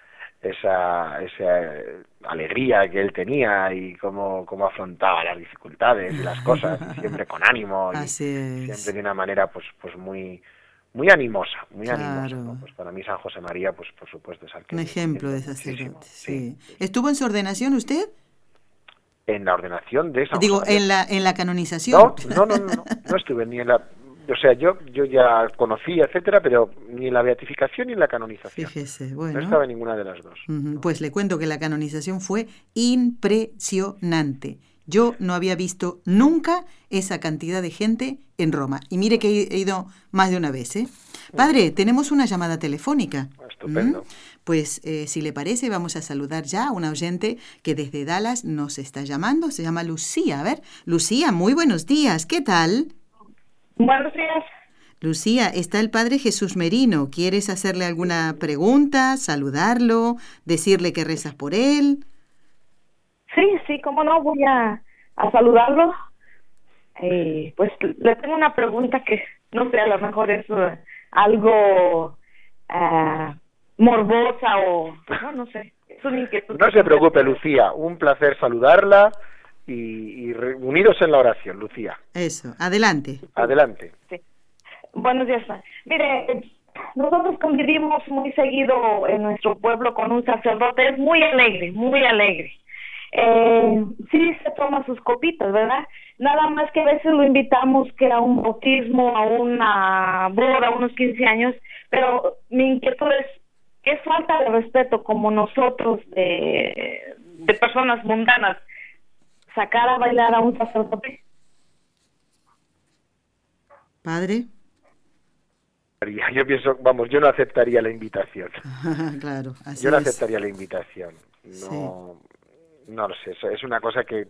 C: esa, esa eh, alegría que él tenía y cómo, cómo afrontaba las dificultades y las cosas, siempre con ánimo y siempre de una manera pues pues muy muy animosa, muy animosa. Pues para mí San José María, pues por supuesto es
A: Un ejemplo de sacerdote. Sí. ¿Estuvo en su ordenación usted?
C: En la ordenación de San
A: Digo, en la, en la canonización.
C: No, no, no, no, no, no estuve ni en la, o sea, yo, yo ya conocí, etcétera, pero ni en la beatificación ni en la canonización.
A: Fíjese,
C: No
A: bueno.
C: estaba en ninguna de las dos.
A: Pues le cuento que la canonización fue impresionante. Yo no había visto nunca esa cantidad de gente en Roma. Y mire que he ido más de una vez, ¿eh? Padre, tenemos una llamada telefónica.
C: Estupendo.
A: ¿Mm? Pues eh, si le parece, vamos a saludar ya a una oyente que desde Dallas nos está llamando. Se llama Lucía. A ver, Lucía, muy buenos días. ¿Qué tal?
E: Buenos días.
A: Lucía, está el Padre Jesús Merino. ¿Quieres hacerle alguna pregunta, saludarlo, decirle que rezas por él?
E: Sí, sí, cómo no, voy a, a saludarlo. Eh, pues le tengo una pregunta que no sé, a lo mejor es eh, algo ah, morbosa o no, no sé. Es una inquietud.
C: No se preocupe, Lucía, un placer saludarla y, y unidos en la oración, Lucía.
A: Eso, adelante.
C: Adelante.
E: Sí. Buenos días. Mire, nosotros convivimos muy seguido en nuestro pueblo con un sacerdote, es muy alegre, muy alegre. Eh, sí se toma sus copitas, ¿verdad? Nada más que a veces lo invitamos que a un bautismo, a una boda, a unos 15 años, pero mi inquietud es, ¿qué falta de respeto como nosotros de, de personas mundanas sacar a bailar a un sacerdote?
A: Padre.
C: Yo pienso, vamos, yo no aceptaría la invitación.
A: claro, así
C: Yo no
A: es.
C: aceptaría la invitación. No, no lo sé, es una cosa que,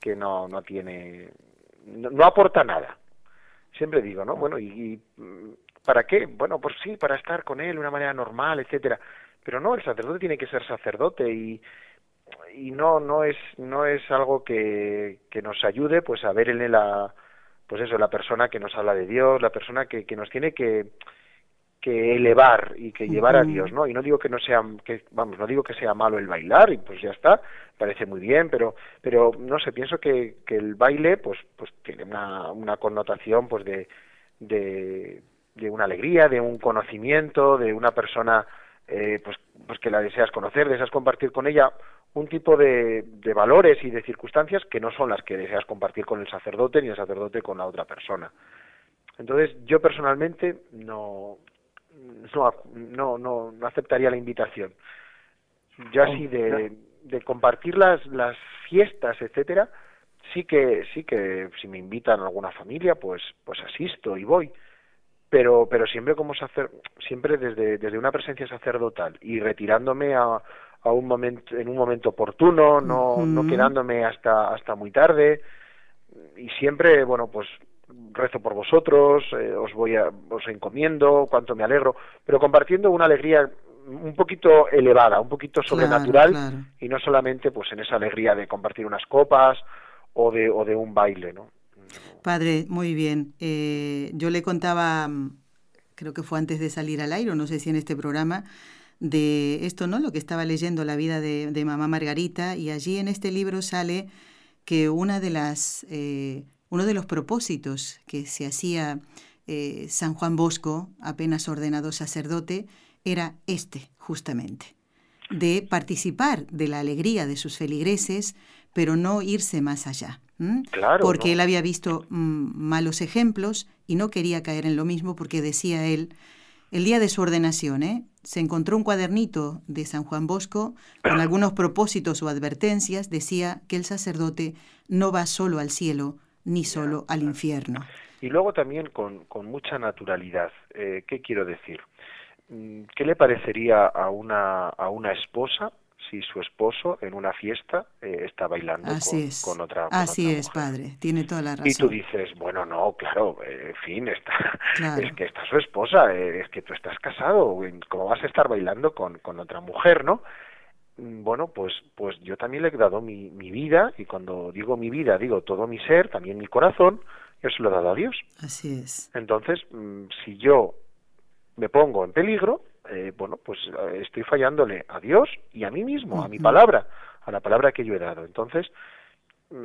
C: que no, no tiene, no, no aporta nada. Siempre digo, ¿no? Bueno, y, y, mm, ¿para qué? Bueno, pues sí, para estar con él de una manera normal, etcétera. Pero no, el sacerdote tiene que ser sacerdote y, y no, no es, no es algo que, que nos ayude, pues a ver en la, pues eso, la persona que nos habla de Dios, la persona que, que nos tiene que, que elevar y que llevar a. Dios, ¿no? Y no digo que no sea, que, vamos, no digo que sea malo el bailar y pues ya está, parece muy bien, pero, pero no sé, pienso que, que el baile, pues, pues tiene una, una connotación, pues de, de, de una alegría, de un conocimiento, de una persona, eh, pues, pues que la deseas conocer, deseas compartir con ella un tipo de, de valores y de circunstancias que no son las que deseas compartir con el sacerdote ni el sacerdote con la otra persona. Entonces, yo personalmente no, no, no, no, no aceptaría la invitación. Yo así de, de compartir las, las fiestas, etcétera, sí que, sí que si me invitan a alguna familia, pues, pues asisto y voy. Pero, pero siempre como sacer, siempre desde, desde una presencia sacerdotal y retirándome a, a un momento, en un momento oportuno, no, no quedándome hasta, hasta muy tarde, y siempre, bueno, pues rezo por vosotros, eh, os voy a, os encomiendo, cuánto me alegro, pero compartiendo una alegría un poquito elevada, un poquito sobrenatural
A: claro.
C: y no solamente pues en esa alegría de compartir unas copas o de, o de un baile, ¿no?
A: Padre, muy bien. Eh, yo le contaba, mm, creo que fue antes de salir al aire, o no sé si en este programa, de esto, ¿no? Lo que estaba leyendo, la vida de, de mamá Margarita, y allí en este libro sale que una de las, eh, uno de los propósitos que se hacía eh, San Juan Bosco, apenas ordenado sacerdote, era este, justamente, de participar de la alegría de sus feligreses, pero no irse más allá.
C: Claro,
A: porque
C: ¿no?
A: él había visto mm, malos ejemplos y no quería caer en lo mismo porque decía él, el día de su ordenación, ¿eh? se encontró un cuadernito de San Juan Bosco con algunos propósitos o advertencias, decía que el sacerdote no va solo al cielo ni solo al infierno.
C: Y luego también con, con mucha naturalidad. Eh, ¿Qué quiero decir? Mm, ¿Qué le parecería a una, a una esposa si su esposo en una fiesta eh, está bailando con, otra
A: Así es, padre, tiene toda la razón.
C: Y tú dices, bueno, no, claro, eh, en fin, está, es que está su esposa, eh, es que tú estás casado, ¿cómo vas a estar bailando con, con otra mujer, no? Mm, bueno, pues, pues yo también le he dado mi, mi vida, y cuando digo mi vida, digo todo mi ser, también mi corazón, yo se lo he dado a Dios.
A: Así es.
C: Entonces, mm, si yo me pongo en peligro, eh, bueno, pues eh, estoy fallándole a Dios y a mí mismo, a mi palabra, a la palabra que yo he dado. Entonces,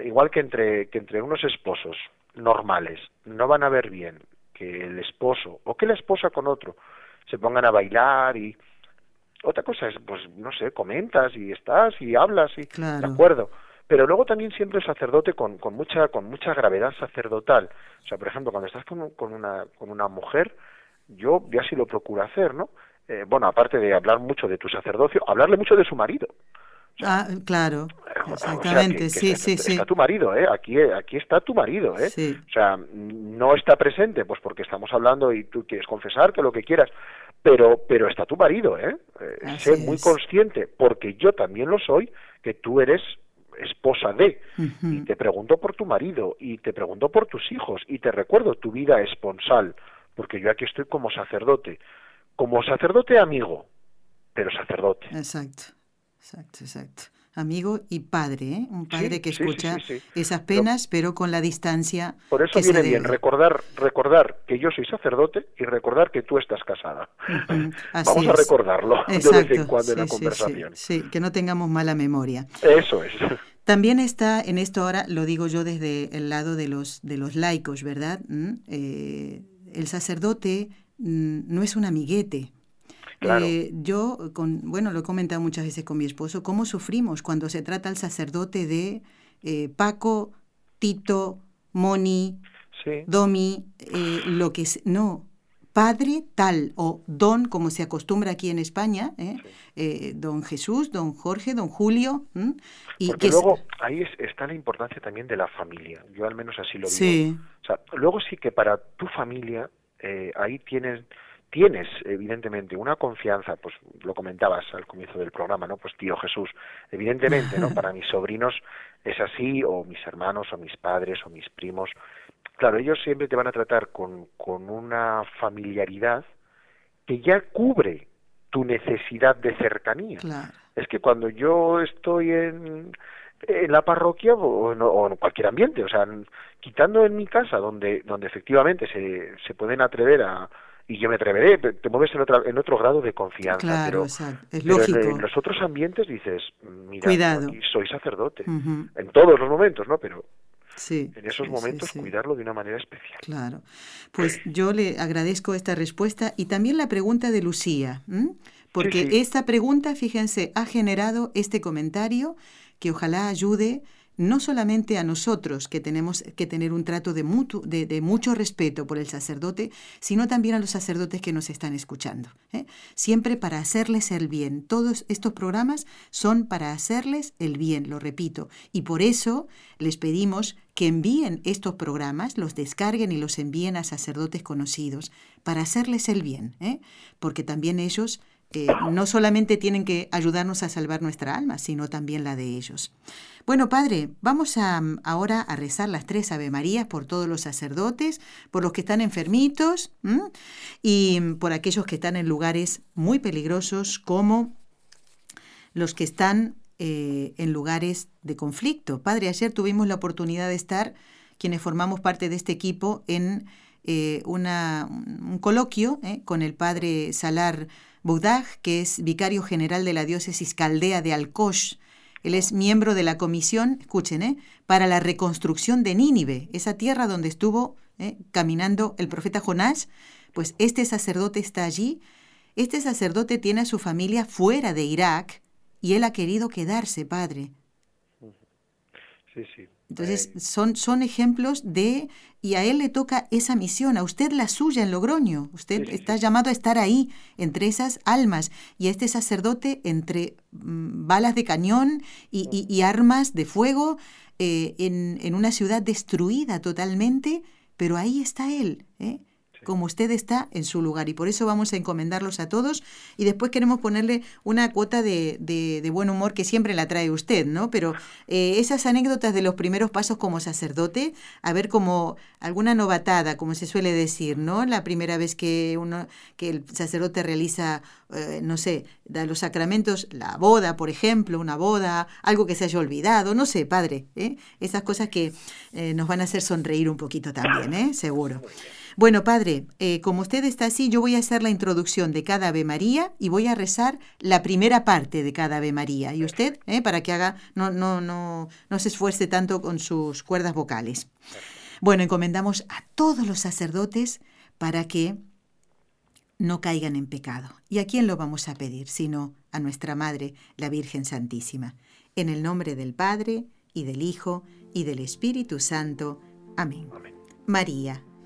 C: igual que entre, que entre unos esposos normales no van a ver bien que el esposo o que la esposa con otro se pongan a bailar y otra cosa es, pues no sé, comentas y estás y hablas y de acuerdo. Pero luego también siempre el sacerdote con, con mucha con mucha gravedad sacerdotal. O sea, por ejemplo, cuando estás con, con una con una mujer, yo ya sí lo procuro hacer, ¿no? Eh, bueno, aparte de hablar mucho de tu sacerdocio, hablarle mucho de su marido.
A: ah, claro, exactamente, sí, sí, sí.
C: Está tu marido, ¿eh? Aquí, aquí está tu marido, ¿eh? O sea, no está presente, pues porque estamos hablando y tú quieres confesar que lo que quieras, pero, pero está tu marido, ¿eh? eh sé muy consciente, porque yo también lo soy, que tú eres esposa de, y te pregunto por tu marido, y te pregunto por tus hijos, y te recuerdo tu vida esponsal, porque yo aquí estoy como sacerdote, como sacerdote amigo, pero sacerdote.
A: Exacto, exacto, exacto. Amigo y padre, ¿eh? un padre que escucha esas penas, pero con la distancia.
C: Por eso viene bien recordar, recordar que yo soy sacerdote y recordar que tú estás casada. Vamos a recordarlo de vez en cuando en la conversación.
A: Sí, que no tengamos mala memoria.
C: Eso es.
A: También está en esto ahora, lo digo yo desde el lado de los, de los laicos, ¿verdad? ¿Mm? Eh, el sacerdote mm, no es un amiguete. Eh, yo, con, bueno, lo he comentado muchas veces con mi esposo, cómo sufrimos cuando se trata al sacerdote de eh, Paco, Tito, Moni, Domi, eh, lo que es, no, padre tal o don, como se acostumbra aquí en España, don Jesús, don Jorge, don Julio.
C: Y Porque luego ahí está la importancia también de la familia, yo al menos así lo digo. O sea, luego sí que para tu familia eh, ahí tienes tienes evidentemente una confianza, pues lo comentabas al comienzo del programa, ¿no? Pues tío Jesús, evidentemente, ¿no? Para mis sobrinos es así, o mis hermanos, o mis padres, o mis primos. Claro, ellos siempre te van a tratar con, con una familiaridad que ya cubre tu necesidad de cercanía. Es que cuando yo estoy en, en la parroquia o en, cualquier ambiente, o sea, quitando en mi casa donde donde efectivamente se, se pueden atrever a y yo me atreveré, te mueves en, otra, en otro grado de confianza, pero,
A: es lógico.
C: en, los otros ambientes dices, mira, Cuidado. soy sacerdote, en todos los momentos, ¿no? Pero Sí, en esos momentos cuidarlo de una manera especial.
A: Claro. Pues yo le agradezco esta respuesta y también la pregunta de Lucía, porque esta pregunta, fíjense, ha generado este comentario que ojalá ayude no solamente a nosotros, que tenemos que tener un trato de, de, mucho respeto por el sacerdote, sino también a los sacerdotes que nos están escuchando. ¿eh? Siempre para hacerles el bien. Todos estos programas son para hacerles el bien, lo repito. Y por eso les pedimos que envíen estos programas, los descarguen y los envíen a sacerdotes conocidos, para hacerles el bien, ¿eh? porque también ellos no solamente tienen que ayudarnos a salvar nuestra alma, sino también la de ellos. Bueno, Padre, vamos a, ahora a rezar las tres Ave Marías por todos los sacerdotes, por los que están enfermitos y por aquellos que están en lugares muy peligrosos como los que están eh, en lugares de conflicto. Padre, ayer tuvimos la oportunidad de estar, quienes formamos parte de este equipo, en eh, un coloquio eh, con el Padre Salar Budag, que es vicario general de la diócesis caldea de Alcosh. Él es miembro de la comisión, escuchen, ¿eh? para la reconstrucción de Nínive, esa tierra donde estuvo ¿eh? caminando el profeta Jonás. Pues este sacerdote está allí. Este sacerdote tiene a su familia fuera de Irak y él ha querido quedarse, padre.
C: Sí, sí.
A: Entonces, son, son ejemplos de, y a él le toca esa misión, a usted la suya en Logroño. Usted está llamado a estar ahí, entre esas almas, y a este sacerdote entre mm, balas de cañón y, armas de fuego, eh, en, en, una ciudad destruida totalmente, pero ahí está Él. ¿eh? Como usted está en su lugar. Y por eso vamos a encomendarlos a todos. Y después queremos ponerle una cuota de, de, buen humor que siempre la trae usted, ¿no? Pero eh, esas anécdotas de los primeros pasos como sacerdote, a ver como alguna novatada, como se suele decir, ¿no? La primera vez que uno, que el sacerdote realiza, eh, no sé, da los sacramentos, la boda, por ejemplo, una boda, algo que se haya olvidado, no sé, padre, ¿eh? Esas cosas que nos van a hacer sonreír un poquito también, ¿eh? Seguro. Bueno, padre, eh, como usted está así, yo voy a hacer la introducción de cada Ave María y voy a rezar la primera parte de cada Ave María. Y usted, eh, para que haga, no, no, no, no se esfuerce tanto con sus cuerdas vocales. Bueno, encomendamos a todos los sacerdotes para que no caigan en pecado. ¿Y a quién lo vamos a pedir? Sino a nuestra Madre, la Virgen Santísima. En el nombre del Padre, y del Hijo, y del Espíritu Santo. Amén. Amén. María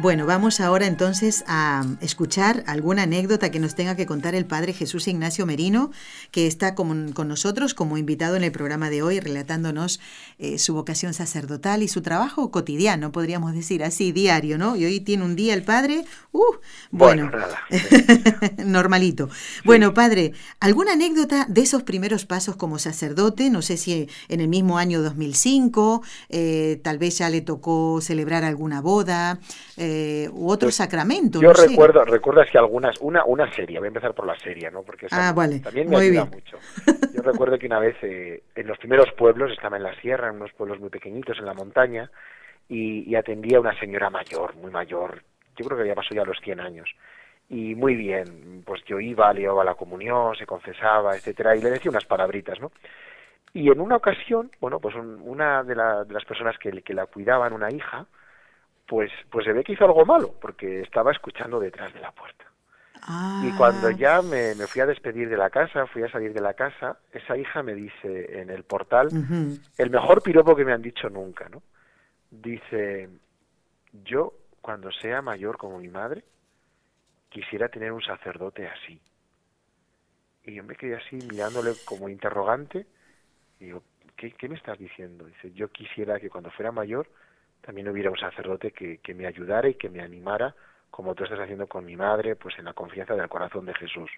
A: Bueno, vamos ahora entonces a escuchar alguna anécdota que nos tenga que contar el Padre Jesús Ignacio Merino, que está con, nosotros como invitado en el programa de hoy, relatándonos eh, su vocación sacerdotal y su trabajo cotidiano, podríamos decir así, diario, ¿no? Y hoy tiene un día el Padre, uh, bueno, normalito. Bueno, Padre, ¿alguna anécdota de esos primeros pasos como sacerdote? No sé si en el mismo año 2005, eh, tal vez ya le tocó celebrar alguna boda. Eh, eh, u otro sacramento.
C: Yo recuerdo, recuerdas que algunas, una, una serie, voy a empezar por la serie, ¿no? Porque
A: ah,
C: también me ayuda mucho. Yo recuerdo que una vez eh, en los primeros pueblos, estaba en la sierra, en unos pueblos muy pequeñitos, en la montaña, y, atendía a una señora mayor, muy mayor, yo creo que había pasado ya los 100 años. Y muy bien, pues yo iba, le llevaba la comunión, se confesaba, etcétera, y le decía unas palabritas, ¿no? Y en una ocasión, bueno, pues una de, de, las personas que, que la cuidaban, una hija, pues, pues se ve que hizo algo malo, porque estaba escuchando detrás de la puerta. Y cuando ah. ya me, fui a despedir de la casa, fui a salir de la casa, esa hija me dice en el portal, el mejor piropo que me han dicho nunca, ¿no? Dice, yo cuando sea mayor como mi madre, quisiera tener un sacerdote así. Y yo me quedé así mirándole como interrogante, y digo, ¿qué, qué me estás diciendo? Dice, yo quisiera que cuando fuera mayor también hubiera un sacerdote que, que me ayudara y que me animara, como tú estás haciendo con mi madre, pues en la confianza del corazón de Jesús.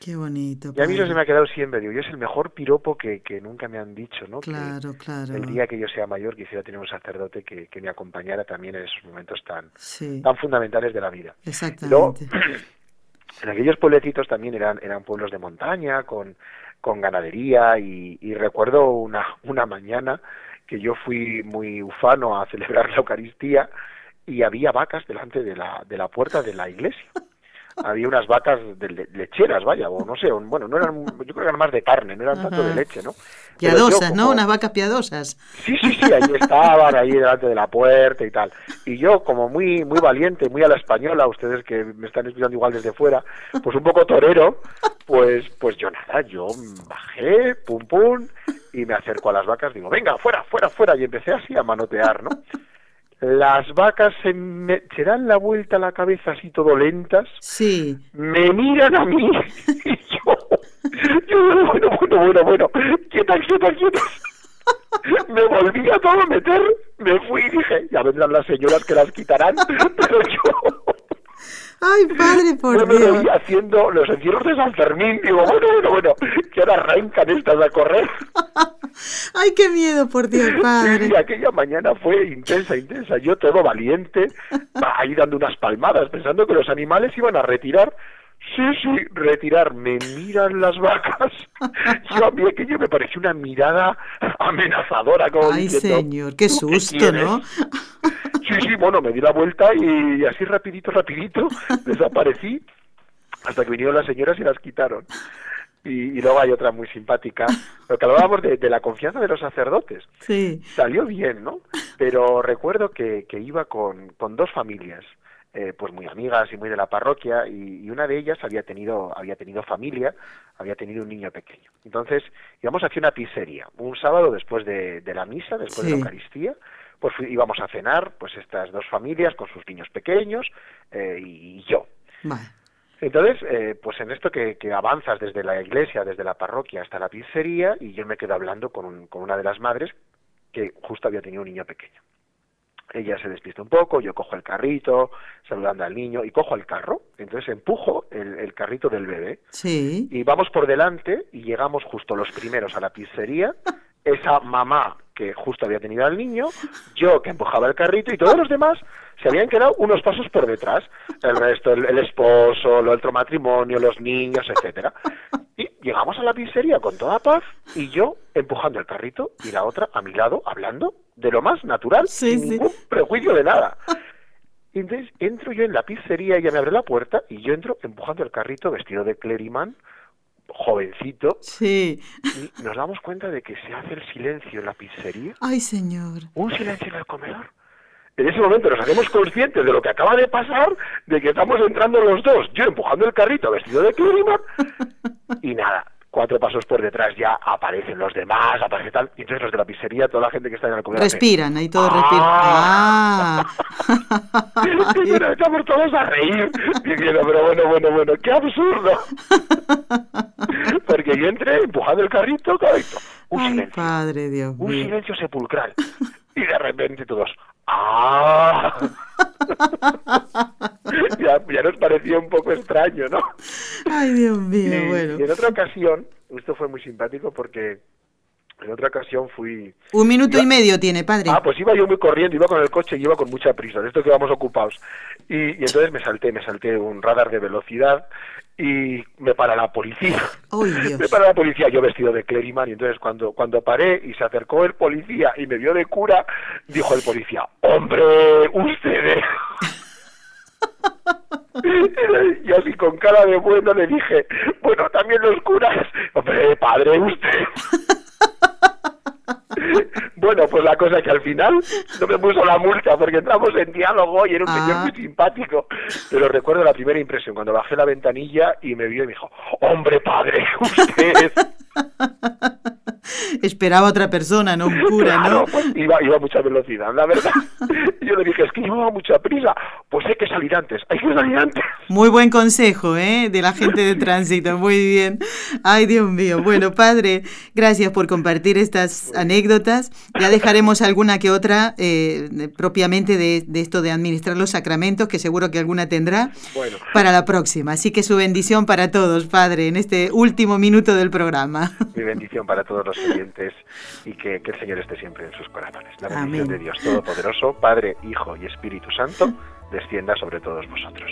A: Qué bonito.
C: Y a mí eso se me ha quedado siempre, digo, yo es el mejor piropo que, que nunca me han dicho, ¿no?
A: Claro, claro.
C: El día que yo sea mayor quisiera tener un sacerdote que, que me acompañara también en esos momentos tan, tan fundamentales de la vida.
A: Exactamente.
C: en aquellos pueblecitos también eran, eran pueblos de montaña, con, con ganadería, y, y recuerdo una, una mañana que yo fui muy ufano a celebrar la Eucaristía y había vacas delante de la, de la puerta de la iglesia. había unas vacas de lecheras, vaya, o no sé, bueno, no eran, yo creo que eran más de carne, no eran tanto de leche, ¿no?
A: Piadosas, ¿no? Unas vacas piadosas.
C: Sí, sí, sí, ahí estaban, ahí delante de la puerta y tal. Y yo, como muy muy valiente, muy a la española, ustedes que me están escuchando igual desde fuera, pues un poco torero, pues pues yo nada, yo bajé, pum pum, y me acerco a las vacas, digo, venga, fuera, fuera, fuera, y empecé así a manotear, ¿no? Las vacas se, me, se dan la vuelta a la cabeza así todo lentas.
A: Sí.
C: Me miran a mí y yo, yo bueno, bueno, bueno, bueno, quietas, quietas, quietas. Me volví a todo meter, me fui y dije, ya vendrán las señoras que las quitarán, pero yo
A: Ay, padre, por
C: Dios. Me haciendo los encierros de San Fermín. Digo, bueno, bueno, bueno, que ahora arrancan estas a correr.
A: Ay, qué miedo, por Dios, padre.
C: Sí, aquella mañana fue intensa, intensa. Yo todo valiente, ahí dando unas palmadas, pensando que los animales iban a retirar. Sí, sí, retirar. Me miran las vacas. Yo a mí aquello me pareció una mirada amenazadora. Como
A: Ay, señor, qué susto, ¿no?
C: Sí, sí, bueno, me di la vuelta y así rapidito, rapidito desaparecí hasta que vinieron las señoras y las quitaron. Y, luego hay otra muy simpática, lo que hablábamos de, la confianza de los sacerdotes.
A: Sí.
C: Salió bien, ¿no? Pero recuerdo que, que iba con, con dos familias, eh, pues muy amigas y muy de la parroquia, y, una de ellas había tenido, había tenido familia, había tenido un niño pequeño. Entonces íbamos hacia una pizzería, un sábado después de, de la misa, después de la Eucaristía, pues íbamos a cenar, pues estas dos familias con sus niños pequeños eh, y, yo. Entonces, eh, pues en esto que, avanzas desde la iglesia, desde la parroquia hasta la pizzería, y yo me quedo hablando con, con una de las madres que justo había tenido un niño pequeño. Ella se despista un poco, yo cojo el carrito, saludando al niño, y cojo el carro. Entonces empujo el, el, carrito del bebé.
A: Sí.
C: Y vamos por delante y llegamos justo los primeros a la pizzería. Esa mamá que justo había tenido al niño, yo que empujaba el carrito y todos los demás se habían quedado unos pasos por detrás. El resto, el, esposo, el otro matrimonio, los niños, etcétera. Y llegamos a la pizzería con toda paz y yo empujando el carrito y la otra a mi lado hablando de lo más natural, sin ningún prejuicio de nada. Y entonces entro yo en la pizzería, ella me abre la puerta y yo entro empujando el carrito vestido de clerimán jovencito.
A: Sí.
C: Y nos damos cuenta de que se hace el silencio en la pizzería.
A: Ay, señor.
C: Un silencio en el comedor. En ese momento nos hacemos conscientes de lo que acaba de pasar, de que estamos entrando los dos, yo empujando el carrito vestido de clima, y nada, cuatro pasos por detrás ya aparecen los demás, aparece tal, y entonces los de la pizzería, toda la gente que está en el comedor.
A: Respiran, ahí todos respiran. ¡Ah!
C: y nos estamos todos a reír, diciendo, pero bueno, bueno, bueno, qué absurdo. Porque yo entré empujando el carrito, carrito. Un
A: Ay,
C: silencio.
A: Padre Dios
C: Un silencio sepulcral. Y de repente todos, ¡ah! ya, ya, nos parecía un poco extraño, ¿no?
A: Ay, Dios mío,
C: y,
A: bueno.
C: Y en otra ocasión, esto fue muy simpático porque en otra ocasión fui...
A: Un minuto y medio tiene, padre.
C: Ah, pues iba yo muy corriendo, iba con el coche y iba con mucha prisa, de esto que vamos ocupados. Y, y entonces me salté, me salté un radar de velocidad y me para la policía.
A: Oh, Dios.
C: Me para la policía, yo vestido de cleriman, y entonces cuando, cuando paré y se acercó el policía y me vio de cura, dijo el policía, hombre, usted... y así con cara de bueno le dije, bueno, también los curas, hombre, padre, usted. bueno, pues la cosa es que al final no me puso la multa porque entramos en diálogo y era un señor
A: Ah.
C: muy simpático. Pero recuerdo la primera impresión cuando bajé la ventanilla y me vio y me dijo, hombre padre, usted.
A: Esperaba otra persona, no un cura,
C: Claro,
A: ¿no?
C: pues iba, iba a mucha velocidad, la verdad. Yo le dije, es que llevaba mucha prisa. Pues hay que salir antes, hay que salir antes.
A: Muy buen consejo, ¿eh? De la gente de tránsito, muy bien. Ay, Dios mío. Bueno, padre, gracias por compartir estas anécdotas. Ya dejaremos alguna que otra eh, propiamente de, de esto de administrar los sacramentos, que seguro que alguna tendrá
C: Bueno.
A: para la próxima. Así que su bendición para todos, padre, en este último minuto del programa.
C: Mi bendición para todos los oyentes y que, que el Señor esté siempre en sus corazones. La bendición
A: Amén.
C: de Dios Todopoderoso, Padre, Hijo y Espíritu Santo, descienda sobre todos vosotros.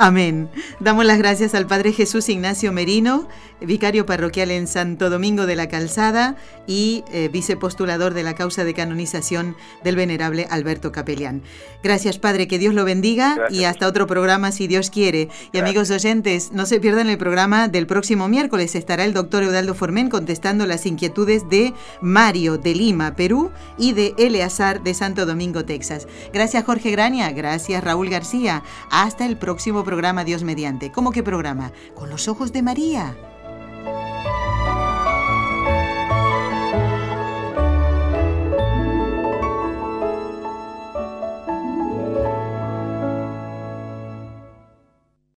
A: Amén. Damos las gracias al Padre Jesús Ignacio Merino, vicario parroquial en Santo Domingo de la Calzada y eh, vicepostulador de la causa de canonización del venerable Alberto Capellán. Gracias, Padre, que Dios lo bendiga y hasta otro programa si Dios quiere. Y amigos oyentes, no se pierdan el programa del próximo miércoles. Estará el doctor Eudaldo Formen contestando las inquietudes de Mario de Lima, Perú y de Eleazar de Santo Domingo, Texas. Gracias, Jorge Grania. Gracias, Raúl García. Hasta el próximo programa, programa Dios mediante. ¿Cómo qué programa? Con los ojos de María.